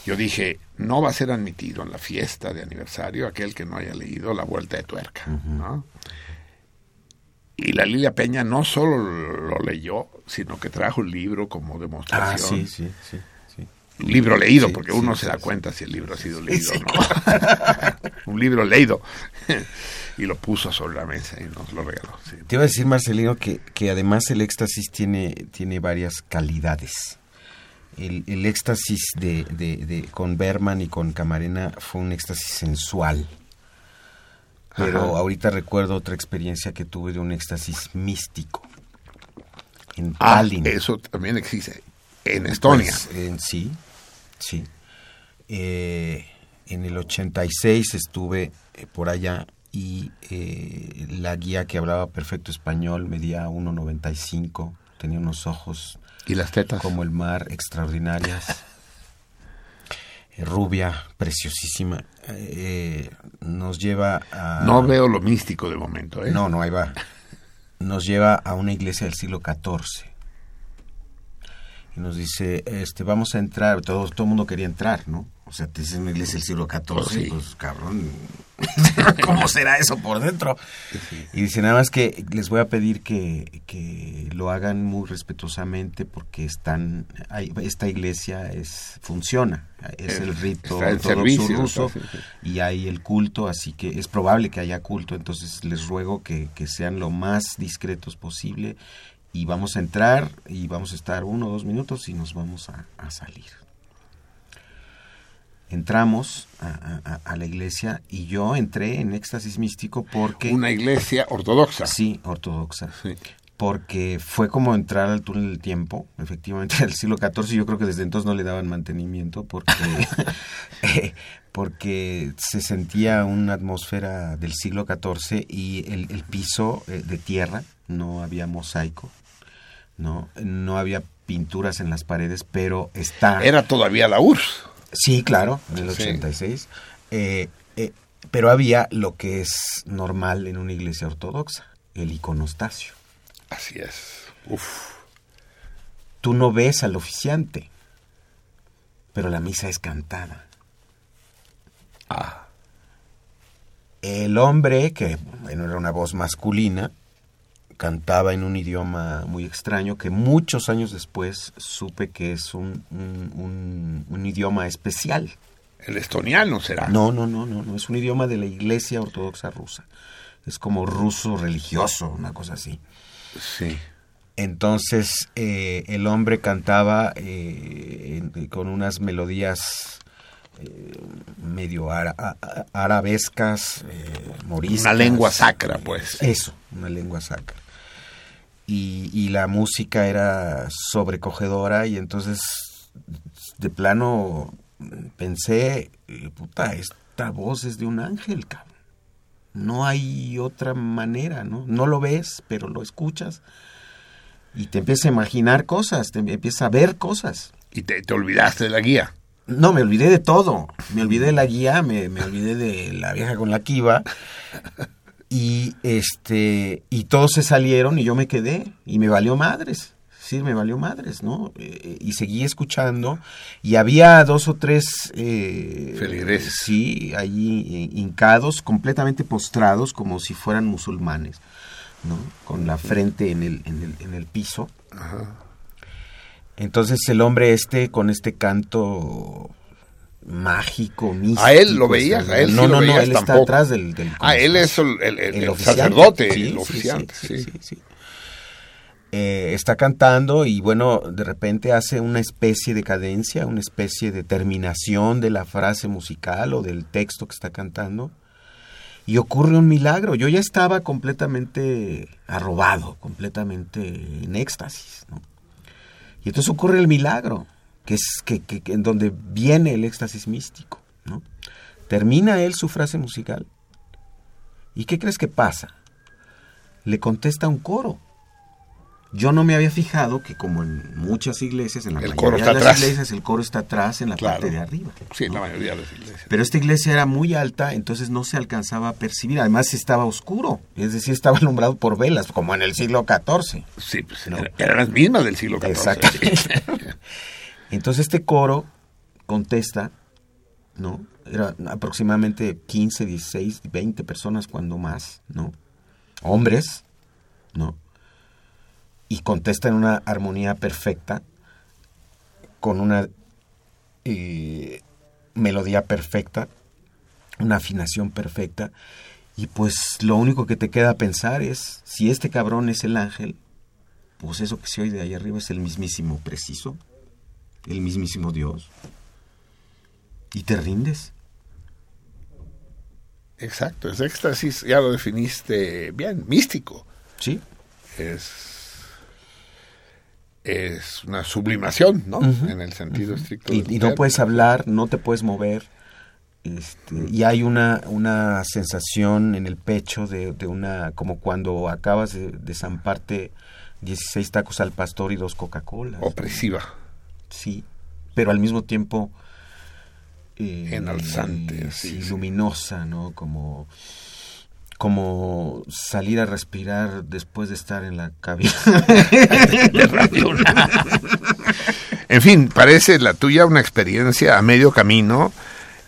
Yo dije, no va a ser admitido en la fiesta de aniversario aquel que no haya leído La Vuelta de Tuerca, ¿no? Y la Lilia Peña no solo lo leyó, sino que trajo el libro como demostración. Ah, sí, sí, sí. sí. Un libro leído, Sí, porque uno sí, se da cuenta si el libro ha sido leído o no. <laughs> Un libro leído. <laughs> y lo puso sobre la mesa y nos lo regaló. Te iba a decir, Marcelino, que, que además el éxtasis tiene, tiene varias calidades. El, el éxtasis de, de- de- con Berman y con Camarena fue un éxtasis sensual. Pero Ajá. ahorita recuerdo otra experiencia que tuve de un éxtasis místico. En Ah, Tallinn. eso también existe. En Estonia. Pues, en sí, sí. Eh, en el 86 estuve eh, por allá y eh, la guía que hablaba perfecto español medía 1,95, tenía unos ojos y las tetas. como el mar extraordinarias, rubia, preciosísima. eh, nos lleva a... No veo lo místico de momento, ¿eh? No, no, ahí va. Nos lleva a una iglesia del siglo XIV. Y nos dice, este, vamos a entrar. Todo, todo el mundo quería entrar, ¿no? O sea, te dicen iglesia del siglo XIV, Pues sí. pues cabrón. <laughs> ¿Cómo será eso por dentro? Y dice, nada más que les voy a pedir que, que lo hagan muy respetuosamente porque están, hay- esta iglesia es funciona, es el rito ortodoxo servicio, ruso está, sí, sí. y hay el culto, así que es probable que haya culto, entonces les ruego que, que sean lo más discretos posible y vamos a entrar y vamos a estar uno o dos minutos y nos vamos a, a salir. Entramos a, a- a- a la iglesia y yo entré en éxtasis místico porque... Una iglesia ortodoxa. Sí, ortodoxa. Sí. Porque fue como entrar al túnel del tiempo, efectivamente, <laughs> del siglo XIV. Yo creo que desde entonces no le daban mantenimiento porque, <laughs> eh, porque se sentía una atmósfera del siglo XIV y el, el piso eh, de tierra, no había mosaico, no, no había pinturas en las paredes, pero está... Era todavía la URSS. Sí, claro, en el Sí. 86. Eh, eh, pero había lo que es normal en una iglesia ortodoxa, el iconostasio. Así es. Uf. Tú no ves al oficiante, pero la misa es cantada. Ah. El hombre, que bueno, era una voz masculina, cantaba en un idioma muy extraño que muchos años después supe que es un, un- un- un idioma especial. El estoniano será. No, no, no, no, no, es un idioma de la iglesia ortodoxa rusa. Es como ruso religioso, una cosa así. Sí. Entonces eh, el hombre cantaba eh, en- con unas melodías eh, medio ara- a- arabescas, moriscas. Una lengua sacra, pues. Eso, una lengua sacra. Y, y la música era sobrecogedora y entonces de plano pensé, puta, esta voz es de un ángel, cabrón. No hay otra manera, ¿no? No lo ves, pero lo escuchas y te empiezas a imaginar cosas, te empiezas a ver cosas. Y te, te olvidaste de la guía. No, me olvidé de todo. Me olvidé de la guía, me, me olvidé de la vieja con la kiva. Y este, y todos se salieron y yo me quedé. Y me valió madres. Sí, me valió madres, ¿no? Eh, y seguí escuchando. Y había dos o tres. Eh, Feligreses. Sí, allí eh, hincados, completamente postrados, como si fueran musulmanes, ¿no? Con la frente en el, en el, en el piso. Entonces el hombre este con este canto mágico, místico. ¿A él lo veías? ¿A él sí no, lo no, no, él está tampoco? atrás del, del Ah, él es el, el- el- el oficiante. sacerdote, Sí, el oficiante. sí, Sí, sí, sí, sí. Eh, está cantando y bueno, de repente hace una especie de cadencia, una especie de terminación de la frase musical o del texto que está cantando. Y ocurre un milagro. Yo ya estaba completamente arrobado, completamente en éxtasis. ¿no? Y entonces ocurre el milagro, que es que, que- que en donde viene el éxtasis místico. ¿no? Termina él su frase musical. ¿Y qué crees que pasa? Le contesta un coro. Yo no me había fijado que como en muchas iglesias, en la El mayoría de las atrás. iglesias, el coro está atrás en la Claro. parte de arriba. Sí, ¿no? la mayoría de las iglesias. Pero esta iglesia era muy alta, entonces no se alcanzaba a percibir. Además estaba oscuro, es decir, estaba alumbrado por velas, como en el siglo XIV. Sí, pues No. era- eran las mismas del siglo XIV. Exactamente. <laughs> Entonces este coro contesta, ¿no? Era aproximadamente 15, 16, 20 personas cuando más, ¿no? Hombres, ¿no? Y contesta en una armonía perfecta, con una eh, melodía perfecta, una afinación perfecta, y pues lo único que te queda pensar es, si este cabrón es el ángel, pues eso que se oye de ahí arriba es el mismísimo preciso, el mismísimo Dios. Y te rindes. Exacto, es éxtasis, ya lo definiste bien, místico. Sí. Es, es una sublimación, ¿no? En el sentido estricto. Y, no puedes hablar, no te puedes mover. Este, y hay una, una sensación en el pecho de, de una, como cuando acabas de, de zamparte 16 tacos al pastor y dos Coca-Cola. Opresiva. Sí, pero al mismo tiempo eh, Enalzante, eh, sí, luminosa, ¿no? Como como salir a respirar después de estar en la cabina <laughs> de Radio UNAM. En fin, parece la tuya una experiencia a medio camino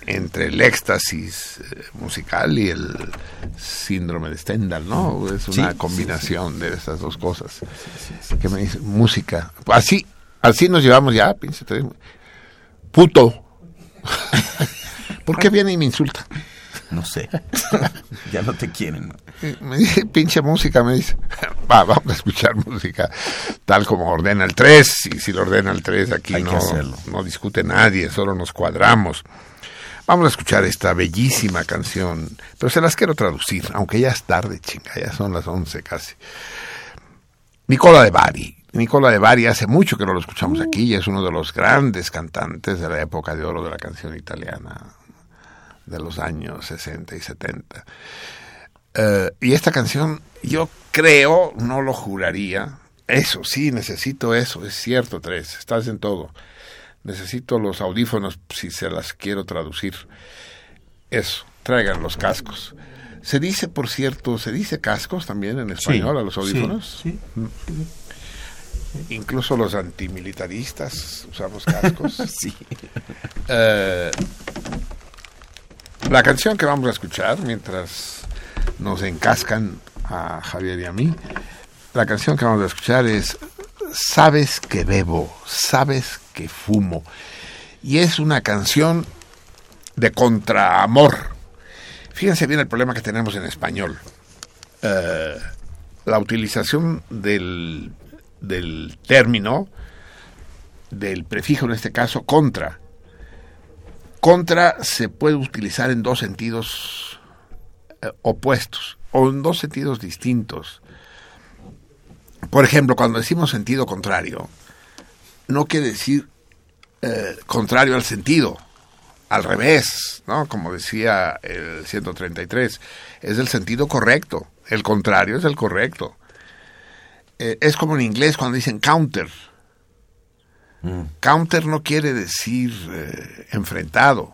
entre el éxtasis eh, musical y el síndrome de Stendhal, ¿no? Es una Sí, combinación de esas dos cosas. que me dice? Música. Así, así nos llevamos ya, pinche. Puto. <laughs> ¿Por qué viene y me insulta? No sé. <laughs> ya no te quieren. ¿no? Me dice, pinche música, me dice. <laughs> Va, vamos a escuchar música tal como ordena el 3. Y si lo ordena el 3, aquí Hay no, no discute nadie, solo nos cuadramos. Vamos a escuchar esta bellísima canción, pero se las quiero traducir, aunque ya es tarde, chinga, ya son las 11 casi. Nicola de Bari. Nicola de Bari hace mucho que no lo escuchamos aquí y es uno de los grandes cantantes de la época de oro de la canción italiana de los años 60 y 70. Eh, y esta canción, yo creo, no lo juraría. Eso, sí, necesito eso, es cierto, Tres, estás en todo. Necesito los audífonos si se las quiero traducir. Eso, traigan los cascos. Se dice, por cierto, se dice cascos también en español a los audífonos. Sí, Incluso los antimilitaristas usamos cascos. <laughs> sí. Eh, la canción que vamos a escuchar mientras nos encascan a Javier y a mí, la canción que vamos a escuchar es Sabes que bebo, sabes que fumo. Y es una canción de contraamor. Fíjense bien el problema que tenemos en español. Eh, la utilización del, del término, del prefijo en este caso, contra. Contra se puede utilizar en dos sentidos eh, opuestos o en dos sentidos distintos. Por ejemplo, cuando decimos sentido contrario, no quiere decir eh, contrario al sentido, al revés, ¿no? Como decía el 133, es el sentido correcto, el contrario es el correcto. Eh, es como en inglés cuando dicen counter. Counter no quiere decir eh, enfrentado,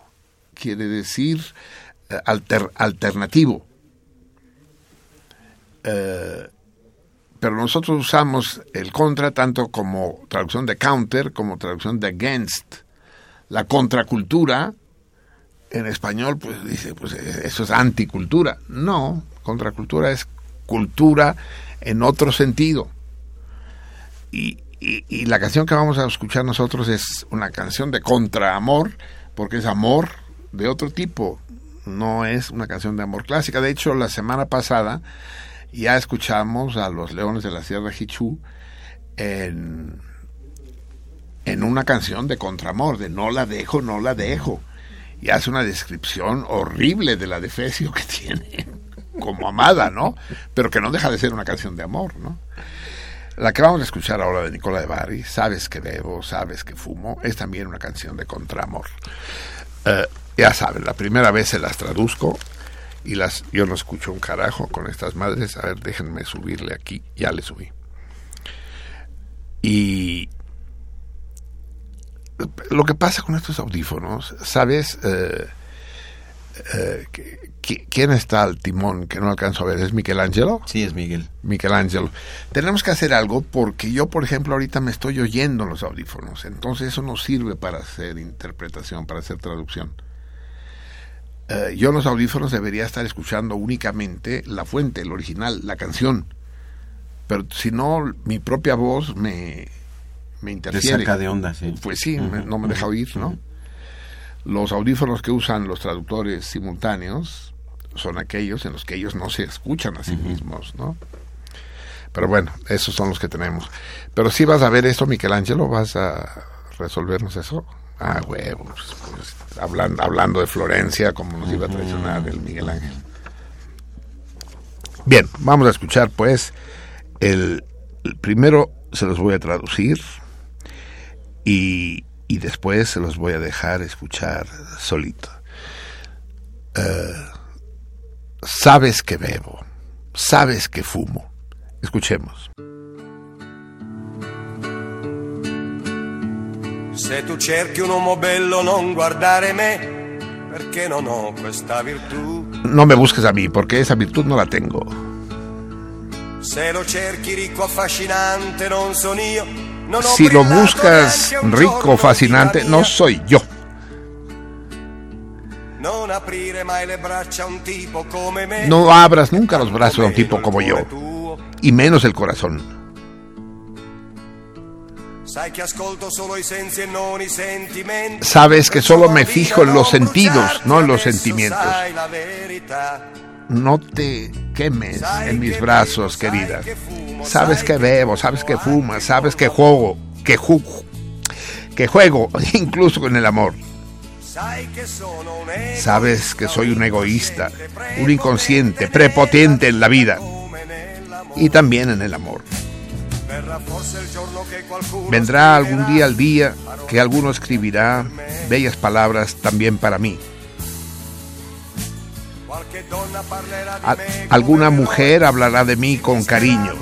quiere decir eh, alter- alternativo. Pero nosotros usamos el contra tanto como traducción de counter como traducción de against. La contracultura, en español, pues dice, pues eso es anticultura. No, contracultura es cultura en otro sentido. Y, y- y la canción que vamos a escuchar nosotros es una canción de contraamor, porque es amor de otro tipo, no es una canción de amor clásica. De hecho, la semana pasada ya escuchamos a los Leones de la Sierra Hichú en, en una canción de contraamor, de no la dejo, no la dejo. Y hace una descripción horrible de la defecio que <laughs> tiene como amada, ¿no? Pero que no deja de ser una canción de amor, ¿no? La que vamos a escuchar ahora de Nicola de Bari, Sabes que bebo, sabes que fumo, es también una canción de contraamor. Eh, ya saben, la primera vez se las traduzco y las yo no escucho un carajo con estas madres. A ver, déjenme subirle aquí. Ya le subí. Y lo que pasa con estos audífonos, ¿sabes? Eh, eh, que- ¿Quién está al timón que no alcanzo a ver? ¿Es Michelangelo? Sí, es Miguel. Michelangelo. Tenemos que hacer algo porque yo, por ejemplo, ahorita me estoy oyendo en los audífonos. Entonces eso no sirve para hacer interpretación, para hacer traducción. Eh, yo en los audífonos debería estar escuchando únicamente la fuente, el original, la canción. pero si no, mi propia voz me, me interfiere. Te saca de onda, sí. Pues sí, me- no me deja oír, ¿no? Los audífonos que usan los traductores simultáneos son aquellos en los que ellos no se escuchan a sí mismos, ¿no? Pero bueno, esos son los que tenemos. Pero si vas a ver esto, Michelangelo, vas a resolvernos eso. Ah, huevos. pues, hablando, hablando de Florencia, como nos iba a traicionar el Miguel Ángel. Bien, vamos a escuchar pues el, el primero se los voy a traducir y, y después se los voy a dejar escuchar solito. Eh, sabes que bebo, sabes que fumo. Escuchemos. Se tu cerchi un uomo bello non guardare me, perché non ho questa virtù. No me busques a mí, porque esa virtud no la tengo. Se lo cerchi ricco affascinante non sono io. Non ho Si lo buscas rico, fascinante, in no soy yo. No abras nunca los brazos a un tipo como yo, y menos el corazón. E. Sabes que solo me fijo en los sentidos, no en los sentimientos. No te quemes en mis brazos, querida. Sabes que bebo, sabes que fumas, sabes que juego, que ju- <laughs> que juego, <laughs> incluso con el amor. Sabes que soy un egoísta, un inconsciente, prepotente en la vida y también en el amor. Vendrá algún día el día que alguno escribirá bellas palabras también para mí. Al- alguna mujer hablará de mí con cariño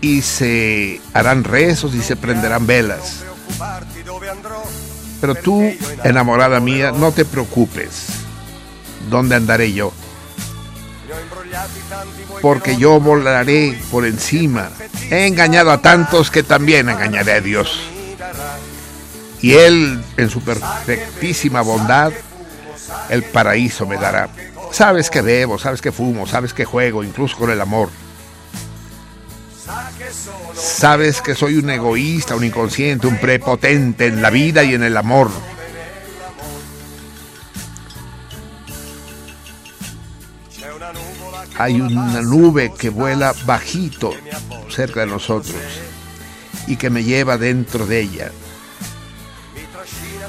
y se harán rezos y se prenderán velas. Pero tú, enamorada mía, no te preocupes. ¿Dónde andaré yo? Porque yo volaré por encima. He engañado a tantos que también engañaré a Dios. Y Él, en su perfectísima bondad, el paraíso me dará. Sabes que bebo, sabes que fumo, sabes que juego, incluso con el amor. Sabes que soy un egoísta, un inconsciente, un prepotente en la vida y en el amor. Hay una nube que vuela bajito cerca de nosotros y que me lleva dentro de ella.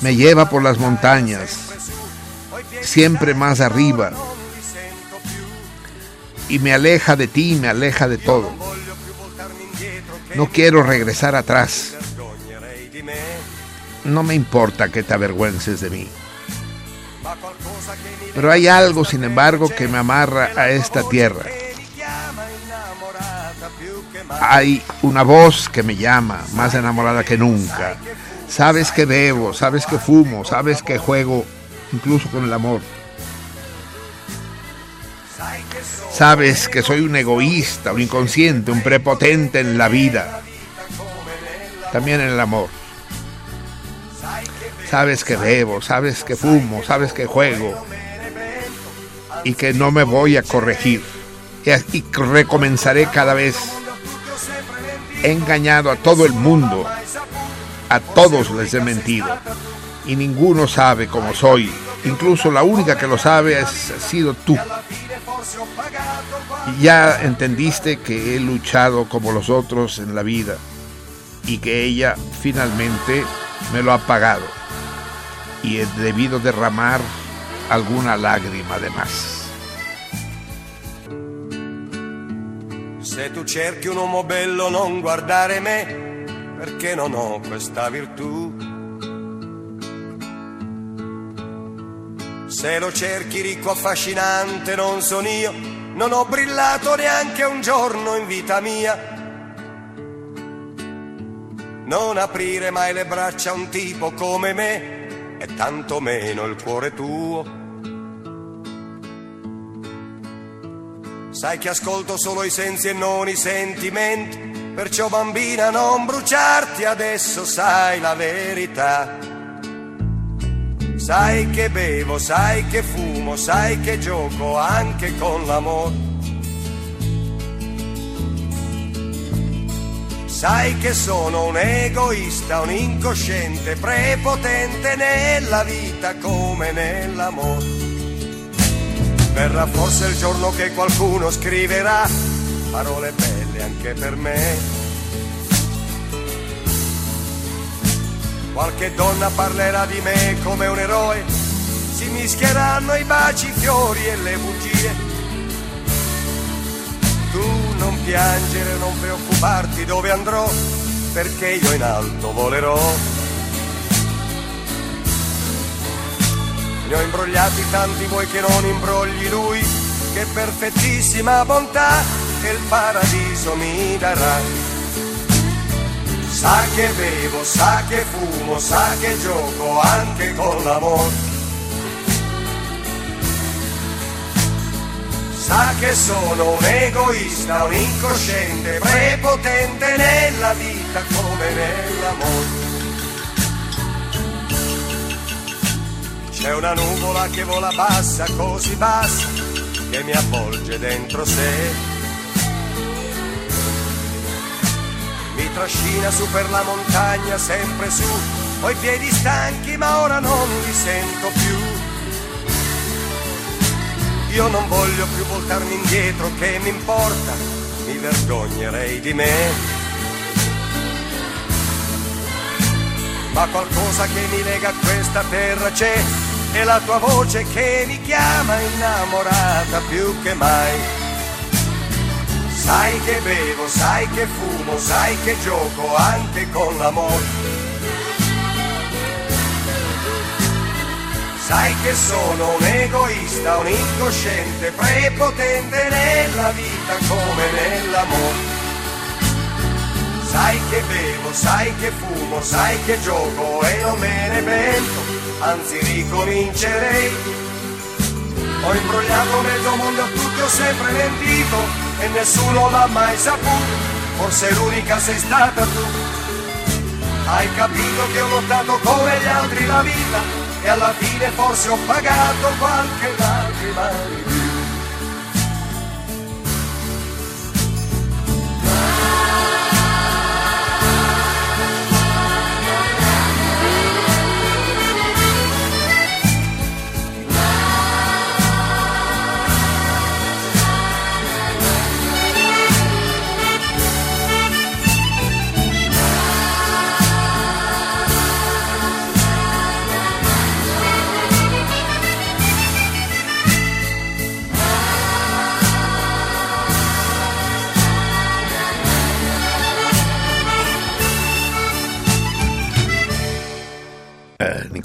Me lleva por las montañas, siempre más arriba, y me aleja de ti, me aleja de todo. No quiero regresar atrás. No me importa que te avergüences de mí. Pero hay algo, sin embargo, que me amarra a esta tierra. Hay una voz que me llama, más enamorada que nunca. Sabes que bebo, sabes que fumo, sabes que juego, incluso con el amor. Sabes que soy un egoísta, un inconsciente, un prepotente en la vida, también en el amor. Sabes que bebo, sabes que fumo, sabes que juego y que no me voy a corregir. Y recomenzaré cada vez. He engañado a todo el mundo, a todos les he mentido y ninguno sabe cómo soy. Incluso la única que lo sabe es, ha sido tú. Ya entendiste que he luchado como los otros en la vida y que ella finalmente me lo ha pagado y he debido derramar alguna lágrima de más. Se tu cerchi un uomo bello non guardare me, perché non ho questa. Se lo cerchi ricco affascinante non sono io, non ho brillato neanche un giorno in vita mia. Non aprire mai le braccia a un tipo come me, e tanto meno il cuore tuo. Sai che ascolto solo i sensi e non i sentimenti, perciò bambina non bruciarti adesso sai la verità. Sai che bevo, sai che fumo, sai che gioco anche con l'amore. Sai che sono un egoista, un incosciente, prepotente nella vita come nell'amore. Verrà forse il giorno che qualcuno scriverà parole belle anche per me Qualche donna parlerà di me come un eroe, si mischieranno i baci, i fiori e le bugie. Tu non piangere, non preoccuparti dove andrò, perché io in alto volerò. Ne ho imbrogliati tanti, vuoi che non imbrogli lui, che perfettissima bontà che il paradiso mi darà. Sa che bevo, sa che fumo, sa che gioco anche con l'amore. Sa che sono un egoista, un incosciente, prepotente nella vita come nell'amore. C'è una nuvola che vola bassa, così bassa, che mi avvolge dentro sé. Trascina su per la montagna, sempre su, ho i piedi stanchi ma ora non li sento più. Io non voglio più voltarmi indietro, che mi importa, mi vergognerei di me. Ma qualcosa che mi lega a questa terra c'è, è la tua voce che mi chiama innamorata più che mai. Sai che bevo, sai che fumo, sai che gioco anche con l'amore. Sai che sono un egoista, un incosciente, prepotente nella vita come nell'amore. Sai che bevo, sai che fumo, sai che gioco e non me ne pento, anzi ricomincerei. Ho imbrogliato mezzo mondo a tutti, ho sempre mentito e nessuno l'ha mai saputo, forse l'unica sei stata tu. Hai capito che ho lottato come gli altri la vita e alla fine forse ho pagato qualche lacrima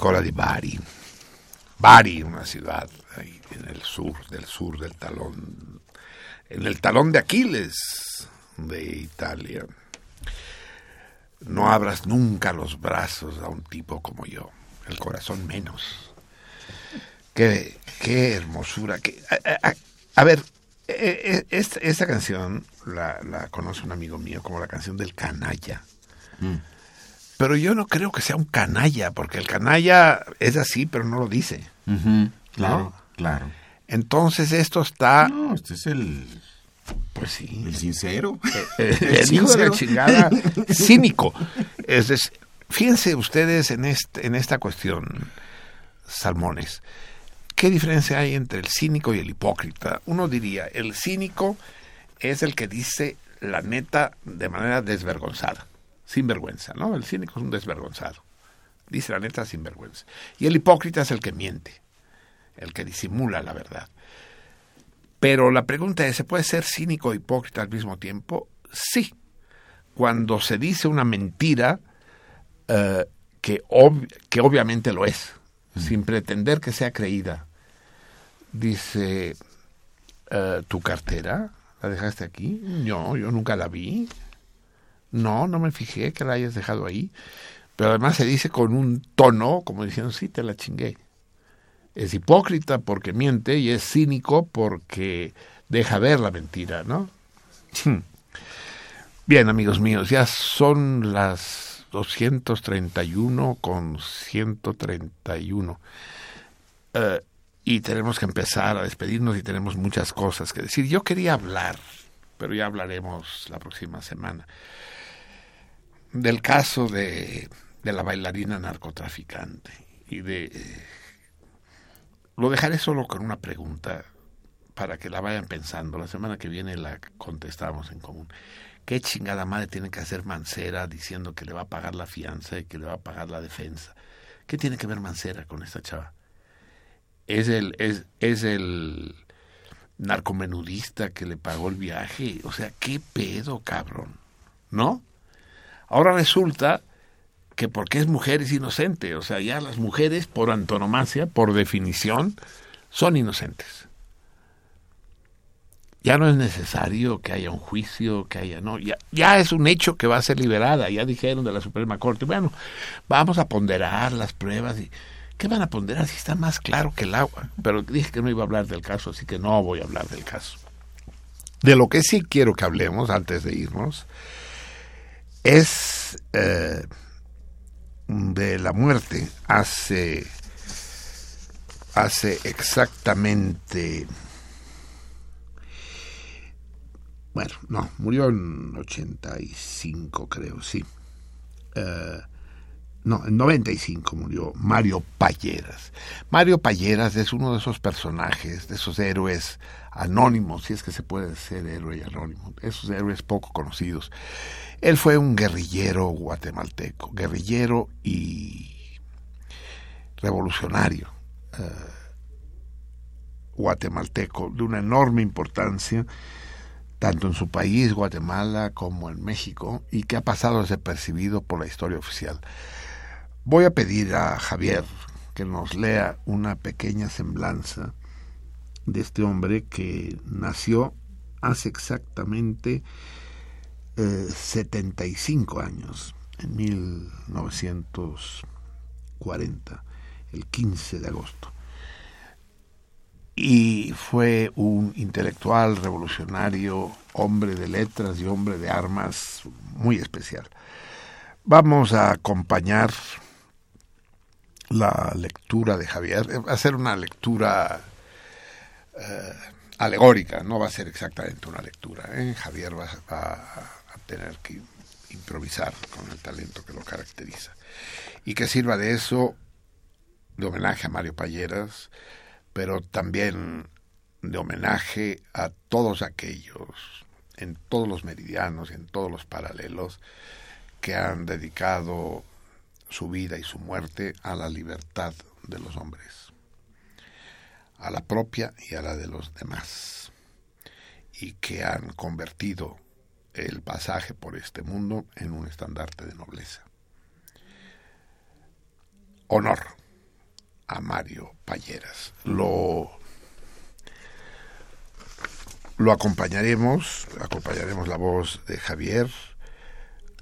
Nicola di Bari. Bari, una ciudad ahí en el sur, del sur del talón, en el talón de Aquiles de Italia. No abras nunca los brazos a un tipo como yo, el corazón menos. Qué, qué hermosura. Qué, a, ver, eh, eh, esta, esta canción la, la conoce un amigo mío como la canción del canalla. Pero yo no creo que sea un canalla, porque el canalla es así, pero no lo dice. Claro, ¿No? claro. Entonces esto está, No, este es el, pues sí, el sincero. <laughs> <laughs> el hijo de la chingada, <laughs> cínico. Es, es- fíjense ustedes en, este, en esta cuestión, salmones. ¿Qué diferencia hay entre el cínico y el hipócrita? Uno diría, el cínico es el que dice la neta de manera desvergonzada, sin vergüenza, ¿no? El cínico es un desvergonzado. Dice la neta sin vergüenza. Y el hipócrita es el que miente, el que disimula la verdad. Pero la pregunta es, ¿se puede ser cínico e hipócrita al mismo tiempo? Sí. Cuando se dice una mentira eh, que, ob- que obviamente lo es, sin pretender que sea creída. Dice, eh, ¿tu cartera la dejaste aquí? No, yo nunca la vi. No, no me fijé que la hayas dejado ahí. Pero además se dice con un tono como diciendo, sí, te la chingué es hipócrita porque miente y es cínico porque deja ver la mentira, ¿no? Bien, amigos míos, ya son las 231 con 131. Eh, y tenemos que empezar a despedirnos y tenemos muchas cosas que decir. Yo quería hablar, pero ya hablaremos la próxima semana. Del caso de, de la bailarina narcotraficante y de... lo dejaré solo con una pregunta para que la vayan pensando. La semana que viene la contestamos en común. ¿Qué chingada madre tiene que hacer Mancera diciendo que le va a pagar la fianza y que le va a pagar la defensa? ¿Qué tiene que ver Mancera con esta chava? Es el, es, es el narcomenudista que le pagó el viaje. O sea, ¿qué pedo, cabrón? ¿No? Ahora resulta que porque es mujer es inocente. O sea, ya las mujeres, por antonomasia, por definición, son inocentes ya no es necesario que haya un juicio, que haya, no, ya, ya es un hecho que va a ser liberada, ya dijeron de la Suprema Corte, bueno, vamos a ponderar las pruebas y ¿qué van a ponderar si está más claro que el agua? Pero dije que no iba a hablar del caso, así que no voy a hablar del caso. De lo que sí quiero que hablemos antes de irnos es eh, de la muerte hace hace exactamente Bueno, no, murió en 85, creo, sí. Eh, no, en 95 murió Mario Palleras. Mario Palleras es uno de esos personajes, de esos héroes anónimos, si es que se puede ser héroe anónimo, esos héroes poco conocidos. Él fue un guerrillero guatemalteco, guerrillero y revolucionario eh, guatemalteco, de una enorme importancia tanto en su país, Guatemala, como en México, y que ha pasado desapercibido por la historia oficial. Voy a pedir a Javier que nos lea una pequeña semblanza de este hombre que nació hace exactamente 75 eh, años, en 1940, el 15 de agosto y fue un intelectual revolucionario, hombre de letras y hombre de armas muy especial. Vamos a acompañar la lectura de Javier, va a ser una lectura eh, alegórica, no va a ser exactamente una lectura. ¿eh? Javier va, a tener que improvisar con el talento que lo caracteriza. Y que sirva de eso, de homenaje a Mario Palleras, pero también de homenaje a todos aquellos, en todos los meridianos en todos los paralelos, que han dedicado su vida y su muerte a la libertad de los hombres, a la propia y a la de los demás, y que han convertido el pasaje por este mundo en un estandarte de nobleza. Honor a Mario Palleras. Lo, lo acompañaremos, acompañaremos la voz de Javier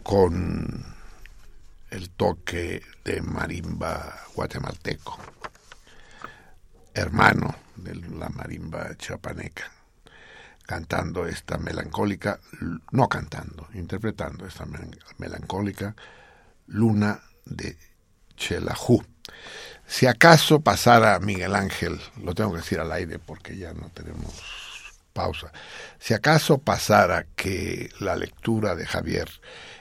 con el toque de marimba guatemalteco, hermano de la marimba chapaneca, cantando esta melancólica, no cantando, interpretando esta melancólica Luna de Chelajú. Si acaso pasara Miguel Ángel, lo tengo que decir al aire porque ya no tenemos pausa, si acaso pasara que la lectura de Javier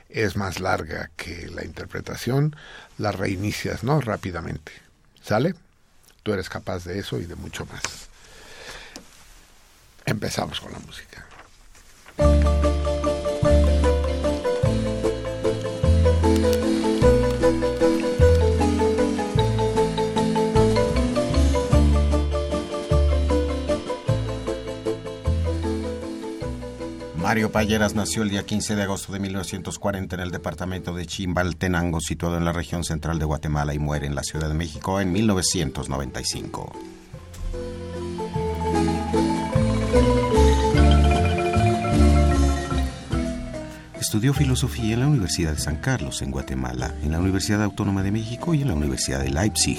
es más larga que la interpretación, la reinicias, ¿no? Rápidamente. ¿Sale? Tú eres capaz de eso y de mucho más. Empezamos con la música. Mario Palleras nació el día 15 de agosto de 1940 en el departamento de Chimbaltenango, situado en la región central de Guatemala, y muere en la Ciudad de México en 1995. Estudió filosofía en la Universidad de San Carlos, en Guatemala, en la Universidad Autónoma de México y en la Universidad de Leipzig,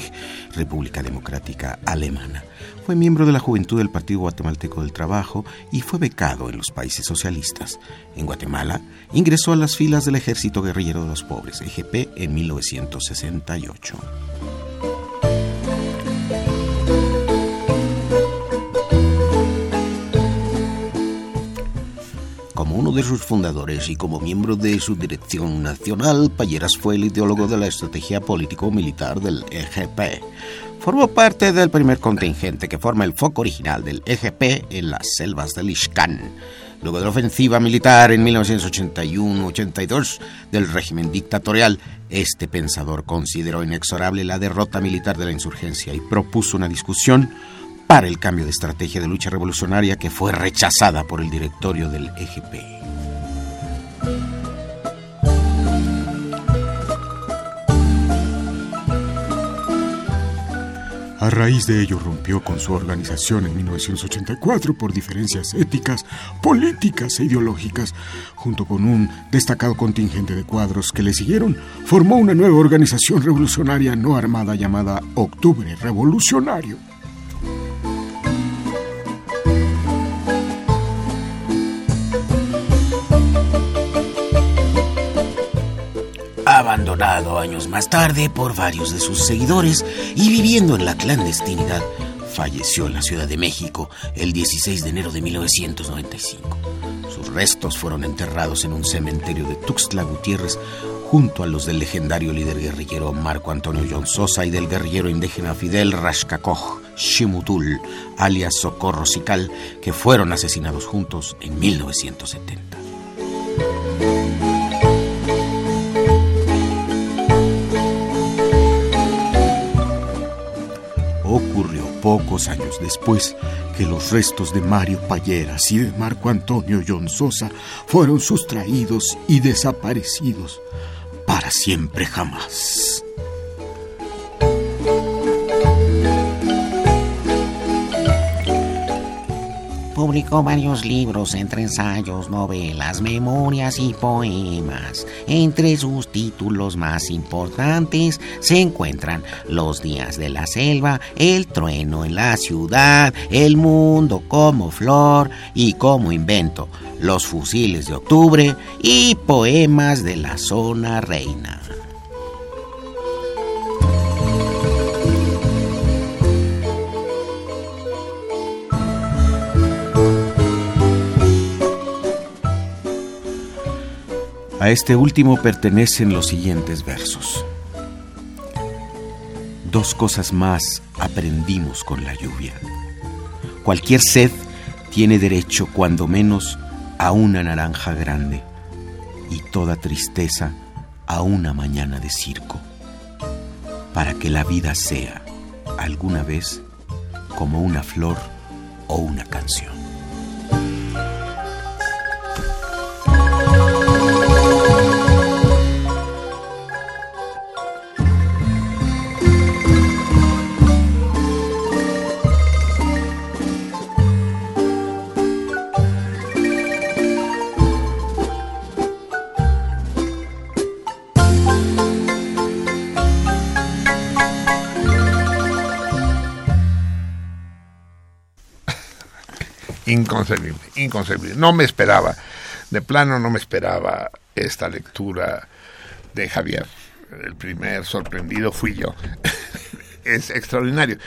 República Democrática Alemana. Fue miembro de la Juventud del Partido Guatemalteco del Trabajo y fue becado en los países socialistas. En Guatemala, ingresó a las filas del Ejército Guerrillero de los Pobres, EGP, en 1968. Como uno de sus fundadores y como miembro de su dirección nacional, Palleras fue el ideólogo de la estrategia político-militar del EGP. Formó parte del primer contingente que forma el foco original del EGP en las selvas del Ishkan. Luego de la ofensiva militar en 1981-82 del régimen dictatorial, este pensador consideró inexorable la derrota militar de la insurgencia y propuso una discusión para el cambio de estrategia de lucha revolucionaria que fue rechazada por el directorio del EGP. A raíz de ello rompió con su organización en 1984 por diferencias éticas, políticas e ideológicas. Junto con un destacado contingente de cuadros que le siguieron, formó una nueva organización revolucionaria no armada llamada Octubre Revolucionario. Abandonado años más tarde por varios de sus seguidores y viviendo en la clandestinidad, falleció en la Ciudad de México el 16 de enero de 1995. Sus restos fueron enterrados en un cementerio de Tuxtla Gutiérrez junto a los del legendario líder guerrillero Marco Antonio John Sosa y del guerrillero indígena Fidel Rashkakoj Shimutul, alias Socorro Sical, que fueron asesinados juntos en 1970. Pocos años después que los restos de Mario Palleras y de Marco Antonio John Sosa fueron sustraídos y desaparecidos para siempre jamás. Publicó varios libros entre ensayos, novelas, memorias y poemas. Entre sus títulos más importantes se encuentran Los días de la selva, El trueno en la ciudad, El mundo como flor y como invento, Los fusiles de octubre y poemas de la zona reina. A este último pertenecen los siguientes versos. Dos cosas más aprendimos con la lluvia. Cualquier sed tiene derecho, cuando menos, a una naranja grande y toda tristeza a una mañana de circo, para que la vida sea, alguna vez, como una flor o una canción. Inconcebible, inconcebible. No me esperaba, de plano no me esperaba esta lectura de Javier. El primer sorprendido fui yo. <laughs> es extraordinario.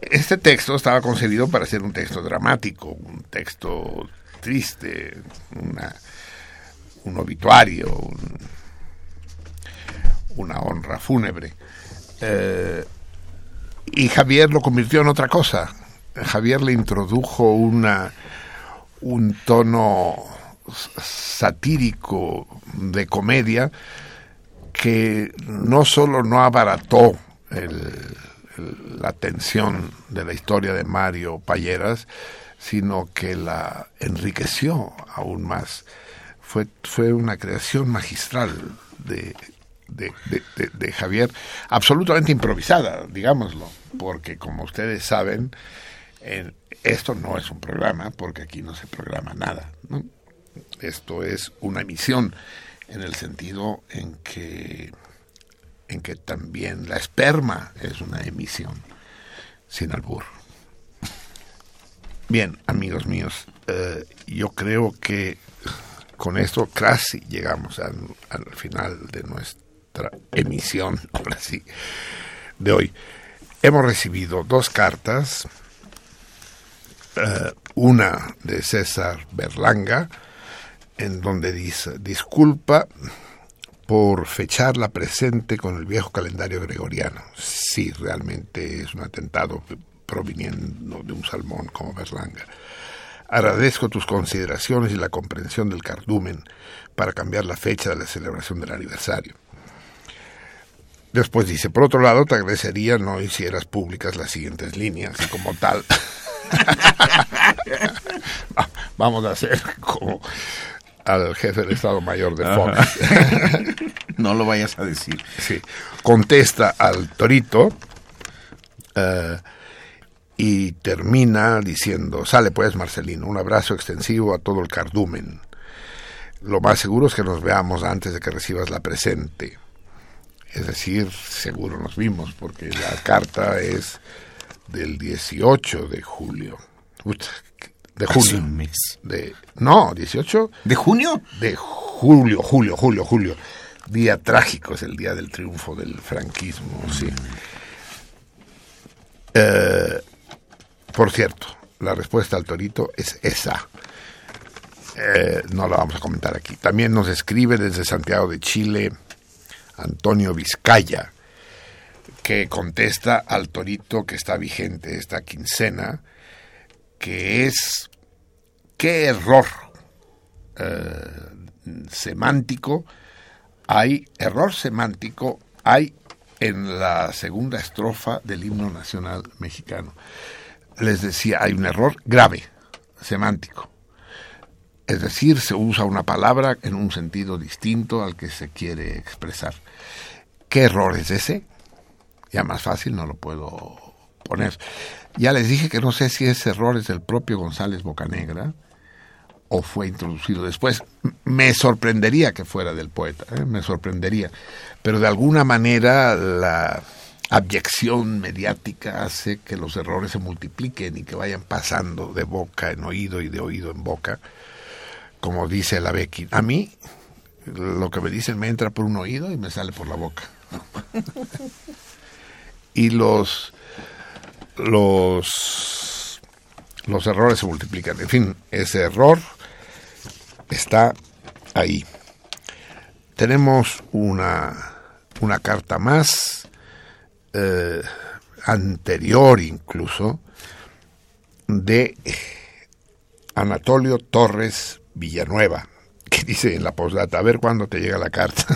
Este texto estaba concebido para ser un texto dramático, un texto triste, una, un obituario, una honra fúnebre. Eh, y Javier lo convirtió en otra cosa. Javier le introdujo una, un tono satírico de comedia que no solo no abarató la tensión de la historia de Mario Palleras, sino que la enriqueció aún más. Fue, fue una creación magistral de, de, de, Javier, absolutamente improvisada, digámoslo, porque como ustedes saben, esto no es un programa, porque aquí no se programa nada. Esto es una emisión en el sentido en que, en que también la esperma es una emisión, sin albur. Bien, amigos míos, eh, yo creo que con esto casi llegamos al, al final de nuestra emisión, <laughs> ahora sí, de hoy. Hemos recibido dos cartas una de César Berlanga, en donde dice, disculpa por fechar la presente con el viejo calendario gregoriano. Sí, realmente es un atentado proviniendo de un salmón como Berlanga. Agradezco tus consideraciones y la comprensión del cardumen para cambiar la fecha de la celebración del aniversario. Después dice, por otro lado, te agradecería no hicieras públicas las siguientes líneas y como tal. <laughs> Vamos a hacer como al jefe del Estado Mayor de Fox. <laughs> no lo vayas a decir. Sí. Contesta al torito eh, y termina diciendo, sale pues Marcelino, un abrazo extensivo a todo el cardumen. Lo más seguro es que nos veamos antes de que recibas la presente. Es decir, seguro nos vimos, porque la carta es del 18 de julio. de junio. un mes. De, no, 18. ¿De junio? De julio, julio, julio, julio. Día trágico, es el día del triunfo del franquismo, sí. Eh, por cierto, la respuesta al torito es esa. Eh, no la vamos a comentar aquí. También nos escribe desde Santiago de Chile Antonio Vizcaya, que contesta al torito que está vigente esta quincena, que es qué error eh, semántico hay, error semántico hay en la segunda estrofa del himno nacional mexicano. Les decía, hay un error grave, semántico. Es decir, se usa una palabra en un sentido distinto al que se quiere expresar. ¿Qué error es ese? Ya más fácil no lo puedo poner. Ya les dije que no sé si ese error es del propio González Bocanegra o fue introducido después. Me sorprendería que fuera del poeta, ¿eh? me sorprendería. Pero de alguna manera la abyección mediática hace que los errores se multipliquen y que vayan pasando de boca en oído y de oído en boca como dice la Becky. A mí, lo que me dicen me entra por un oído y me sale por la boca. <laughs> y los, los, los errores se multiplican. En fin, ese error está ahí. Tenemos una, una carta más, eh, anterior incluso, de Anatolio Torres Villanueva, que dice en la postdata, a ver cuándo te llega la carta.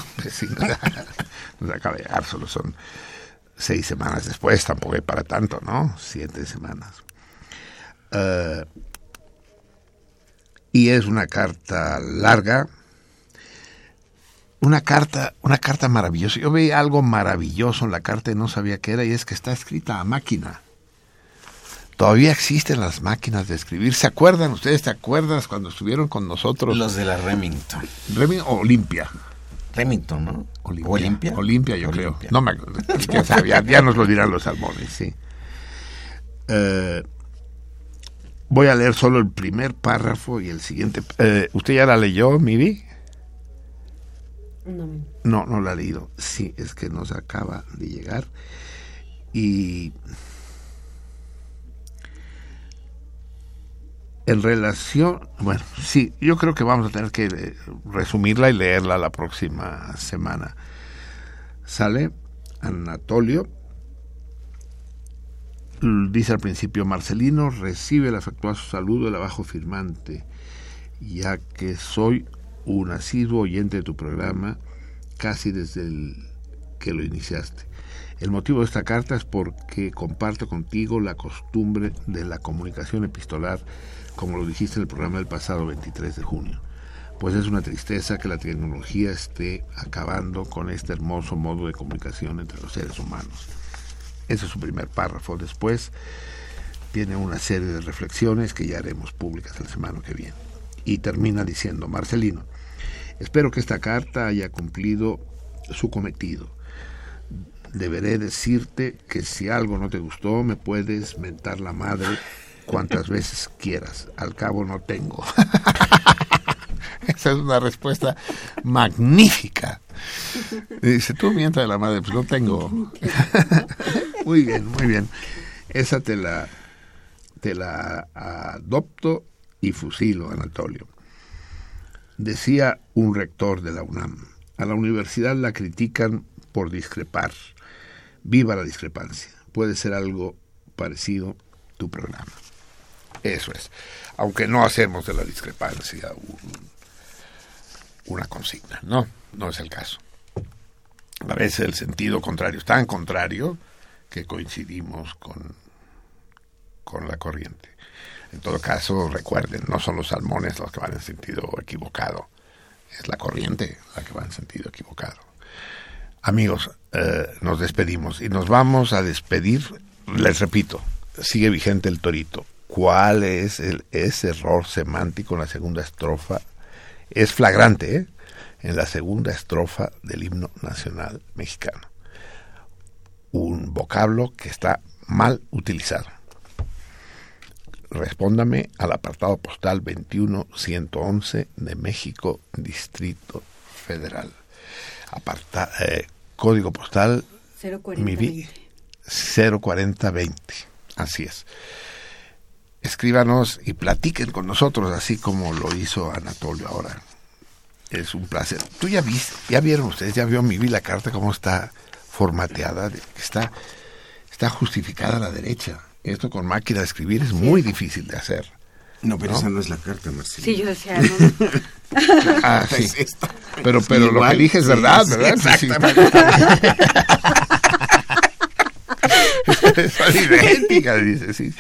nos acaba de llegar, solo son seis semanas después, tampoco hay para tanto, ¿no? Siete semanas. Eh, y es una carta larga, una carta, una carta maravillosa. Yo veía algo maravilloso en la carta y no sabía qué era, y es que está escrita a máquina. Todavía existen las máquinas de escribir. ¿Se acuerdan? ¿Ustedes te acuerdas cuando estuvieron con nosotros? Los de la Remington. Remington o Olimpia. Remington, ¿no? Olimpia. Olimpia, yo creo. No me acuerdo. ya, nos lo dirán los salmones, sí. Eh, voy a leer solo el primer párrafo y el siguiente. Eh, ¿Usted ya la leyó, Miri? No. No, no la ha leído. Sí, es que nos acaba de llegar. Y en relación, bueno, sí, yo creo que vamos a tener que eh, resumirla y leerla la próxima semana. Sale Anatolio, dice al principio, Marcelino recibe el afectuoso saludo del abajo firmante, ya que soy un asiduo oyente de tu programa casi desde el que lo iniciaste. El motivo de esta carta es porque comparto contigo la costumbre de la comunicación epistolar como lo dijiste en el programa del pasado 23 de junio. Pues es una tristeza que la tecnología esté acabando con este hermoso modo de comunicación entre los seres humanos. Ese es su primer párrafo. Después tiene una serie de reflexiones que ya haremos públicas la semana que viene. Y termina diciendo, Marcelino, espero que esta carta haya cumplido su cometido. Deberé decirte que si algo no te gustó, me puedes mentar la madre cuantas veces quieras. Al cabo no tengo. <laughs> Esa es una respuesta magnífica. dice, tú mientras de la madre, pues no tengo. <laughs> muy bien, muy bien. Esa te la, te la adopto y fusilo, Anatolio. Decía un rector de la UNAM, a la universidad la critican por discrepar. Viva la discrepancia. Puede ser algo parecido tu programa. Eso es. Aunque no hacemos de la discrepancia una consigna. No, no es el caso. A veces el sentido contrario es tan contrario que coincidimos con, con la corriente. En todo caso, recuerden, no son los salmones los que van en sentido equivocado, es la corriente la que va en sentido equivocado. Amigos, eh, nos despedimos y nos vamos a despedir, les repito, sigue vigente el torito. ¿Cuál es el, ese error semántico en la segunda estrofa? Es flagrante, ¿eh? En la segunda estrofa del himno nacional mexicano. Un vocablo que está mal utilizado respóndame al apartado postal 21111 de México, Distrito Federal. Aparta, eh, código postal 04020. Así es. Escríbanos y platiquen con nosotros, así como lo hizo Anatolio ahora. Es un placer. Tú ya viste, ya vieron ustedes, ya vio mi vi la carta cómo está formateada, está, está justificada a la derecha esto con máquina de escribir es muy difícil de hacer. No, pero esa no es la carta, Marcelo. Sí, yo decía, <laughs> no. ah, <laughs> sí. Pero, pero lo que dije es verdad, ¿verdad? Exactamente. <laughs> <laughs> Son idénticas, dice, sí.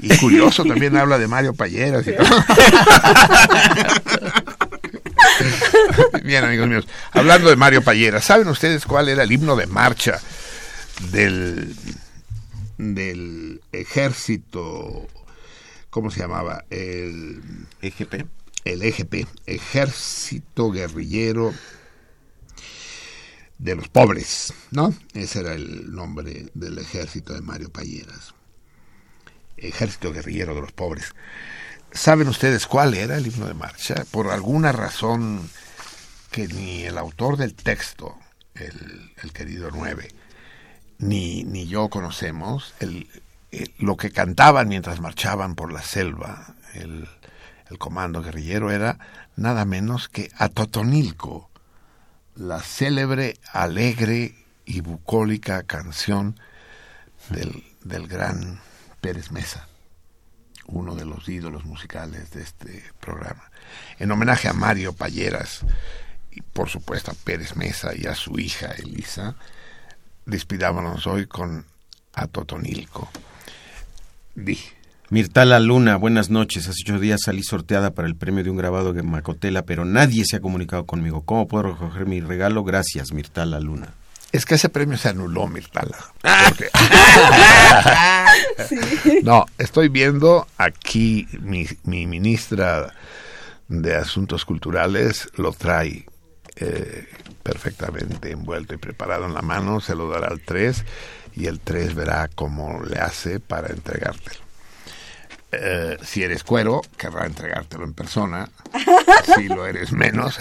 Y curioso también habla de Mario Palleras y todo. <laughs> Bien, amigos míos. Hablando de Mario Palleras, ¿saben ustedes cuál era el himno de marcha del del ejército, ¿cómo se llamaba? El EGP. El EGP, Ejército Guerrillero de los Pobres, ¿no? Ese era el nombre del ejército de Mario Palleras. Ejército Guerrillero de los Pobres. ¿Saben ustedes cuál era el himno de marcha? Por alguna razón que ni el autor del texto, el, querido Nueve, ni, ni yo conocemos, el, lo que cantaban mientras marchaban por la selva, el, el comando guerrillero, era nada menos que Atotonilco, la célebre, alegre y bucólica canción del, del gran Pérez Mesa, uno de los ídolos musicales de este programa. En homenaje a Mario Palleras y por supuesto a Pérez Mesa y a su hija Elisa, despidámonos hoy con Atotonilco. Di. Mirtala Luna, buenas noches. Hace ocho días salí sorteada para el premio de un grabado de Macotela, pero nadie se ha comunicado conmigo. ¿Cómo puedo recoger mi regalo? Gracias, Mirtala Luna. Es que ese premio se anuló, Mirtala. <laughs> No, estoy viendo aquí mi, mi ministra de Asuntos Culturales lo trae eh, perfectamente envuelto y preparado en la mano, se lo dará al 3 y el 3 verá cómo le hace para entregártelo. Eh, si eres cuero, querrá entregártelo en persona. <laughs> si lo eres menos,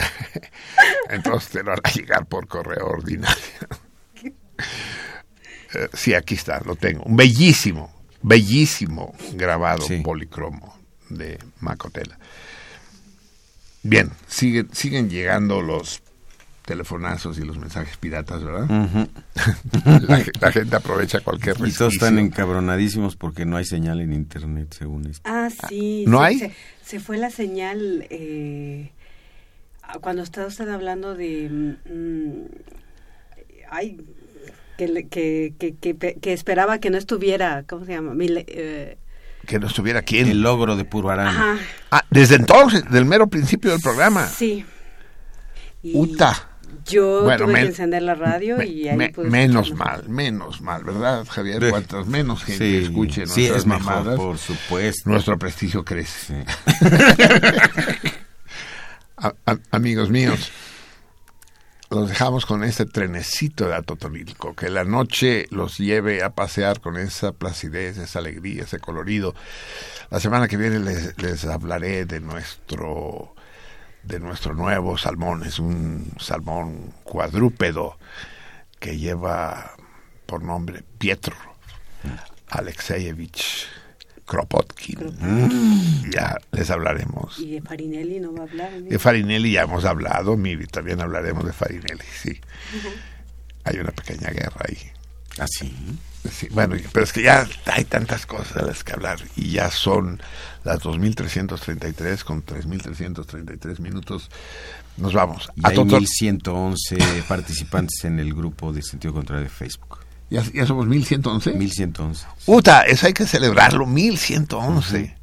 <laughs> entonces te lo hará llegar por correo ordinario. <laughs> Eh, sí, aquí está, lo tengo. Un bellísimo, bellísimo grabado policromo de Macotela. Bien, siguen, siguen llegando los telefonazos y los mensajes piratas, ¿verdad? <laughs> la, gente aprovecha cualquier resquicio. <laughs> Y todos están encabronadísimos porque no hay señal en internet, según esto. Ah, sí. ¿No hay? Se, fue la señal eh, cuando estaba usted hablando de... Mm, ay, que, que, que, que, esperaba que no estuviera, ¿cómo se llama? Eh, que no estuviera quién. El logro de Purbarán. Ah, desde entonces, del mero principio del programa. Sí. Uta. Yo tuve que encender la radio y ahí Menos mal, menos mal, ¿verdad, Javier? Cuantas menos gente escuche sí, es mejor, por supuesto. Nuestro prestigio crece. <laughs> amigos míos, los dejamos con este trenecito de Atotonilco, que la noche los lleve a pasear con esa placidez, esa alegría, ese colorido. La semana que viene les, les hablaré de nuestro de nuestro nuevo salmón. Es un salmón cuadrúpedo que lleva por nombre Pietro Alexeyevich Kropotkin. Mm, ya les hablaremos. Y de Farinelli no va a hablar. ¿no? De Farinelli ya hemos hablado, Miri, también hablaremos de Farinelli, sí. Hay una pequeña guerra ahí. ¿Ah, sí? Sí, bueno, pero es que ya hay tantas cosas de las que hablar y ya son las 2.333 con 3.333 minutos. Nos vamos. Y hay 1.111 <laughs> participantes en el grupo de sentido contrario de Facebook. ¿Ya, ya somos 1111? 1111. Uta, eso hay que celebrarlo, 1111.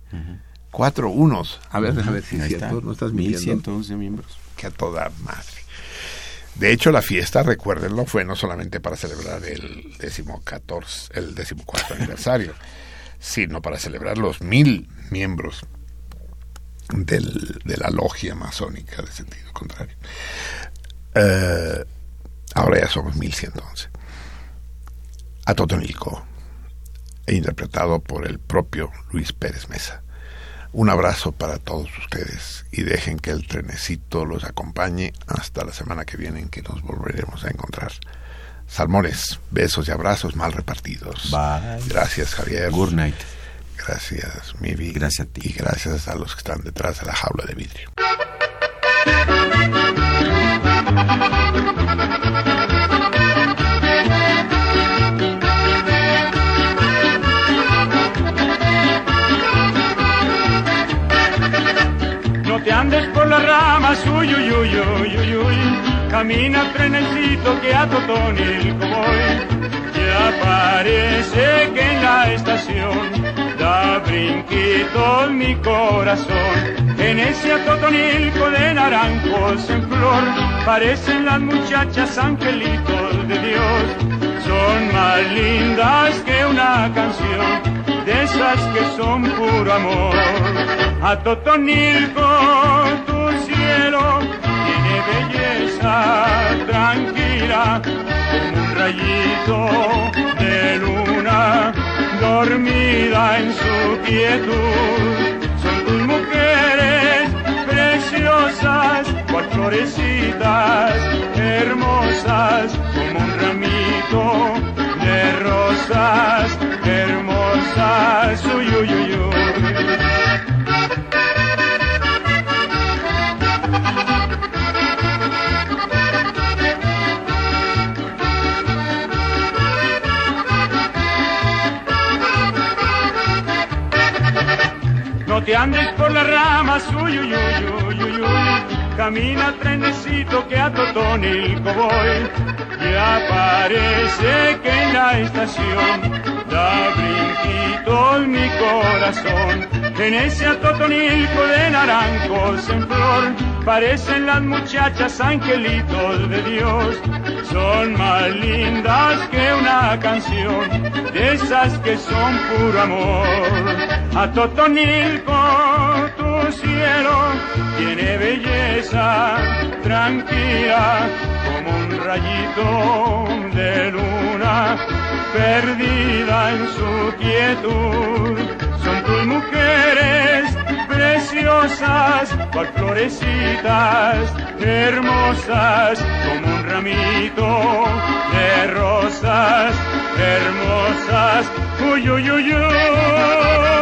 Cuatro unos. A ver, déjame ver si es Ahí cierto, está. no estás mintiendo. 1111 miembros. Que a toda madre. De hecho, la fiesta, recuérdenlo, fue no solamente para celebrar el décimo catorce, el decimocuarto aniversario, <laughs> sino para celebrar los mil miembros del, de la logia masónica de sentido contrario. Eh, ahora ya somos 1111. A Totonilco, interpretado por el propio Luis Pérez Mesa. Un abrazo para todos ustedes y dejen que el trenecito los acompañe hasta la semana que viene en que nos volveremos a encontrar. Salmones, besos y abrazos mal repartidos. Bye. Gracias Javier. Good night. Gracias Mivi. Gracias a ti. Y gracias a los que están detrás de la jaula de vidrio. Te andes por las ramas, uy, uy, uy, uy, uy. Camina trenecito que a Totonilco voy. Ya parece que en la estación da brinquitos mi corazón. En ese Totonilco de naranjos en flor parecen las muchachas angelitos de Dios. Son más lindas que una canción de esas que son puro amor. A Totonilco tu cielo tiene belleza tranquila un rayito de luna dormida en su quietud. Son tus mujeres preciosas, cual florecitas hermosas como un ramito de rosas hermosas. Uy, uy, No te andes por las ramas, uy, uy, uy, uy, uy. Camina trenecito que a Totonilco voy. Ya parece que en la estación brinquitos mi corazón. En ese Totonilco de naranjos en flor parecen las muchachas angelitos de Dios. Son más lindas que una canción, de esas que son puro amor. A Totonilco tu cielo tiene belleza tranquila como un rayito de luna perdida en su quietud. Son tus mujeres preciosas, cual florecitas hermosas como un ramito de rosas hermosas. Uy, uy, uy, uy.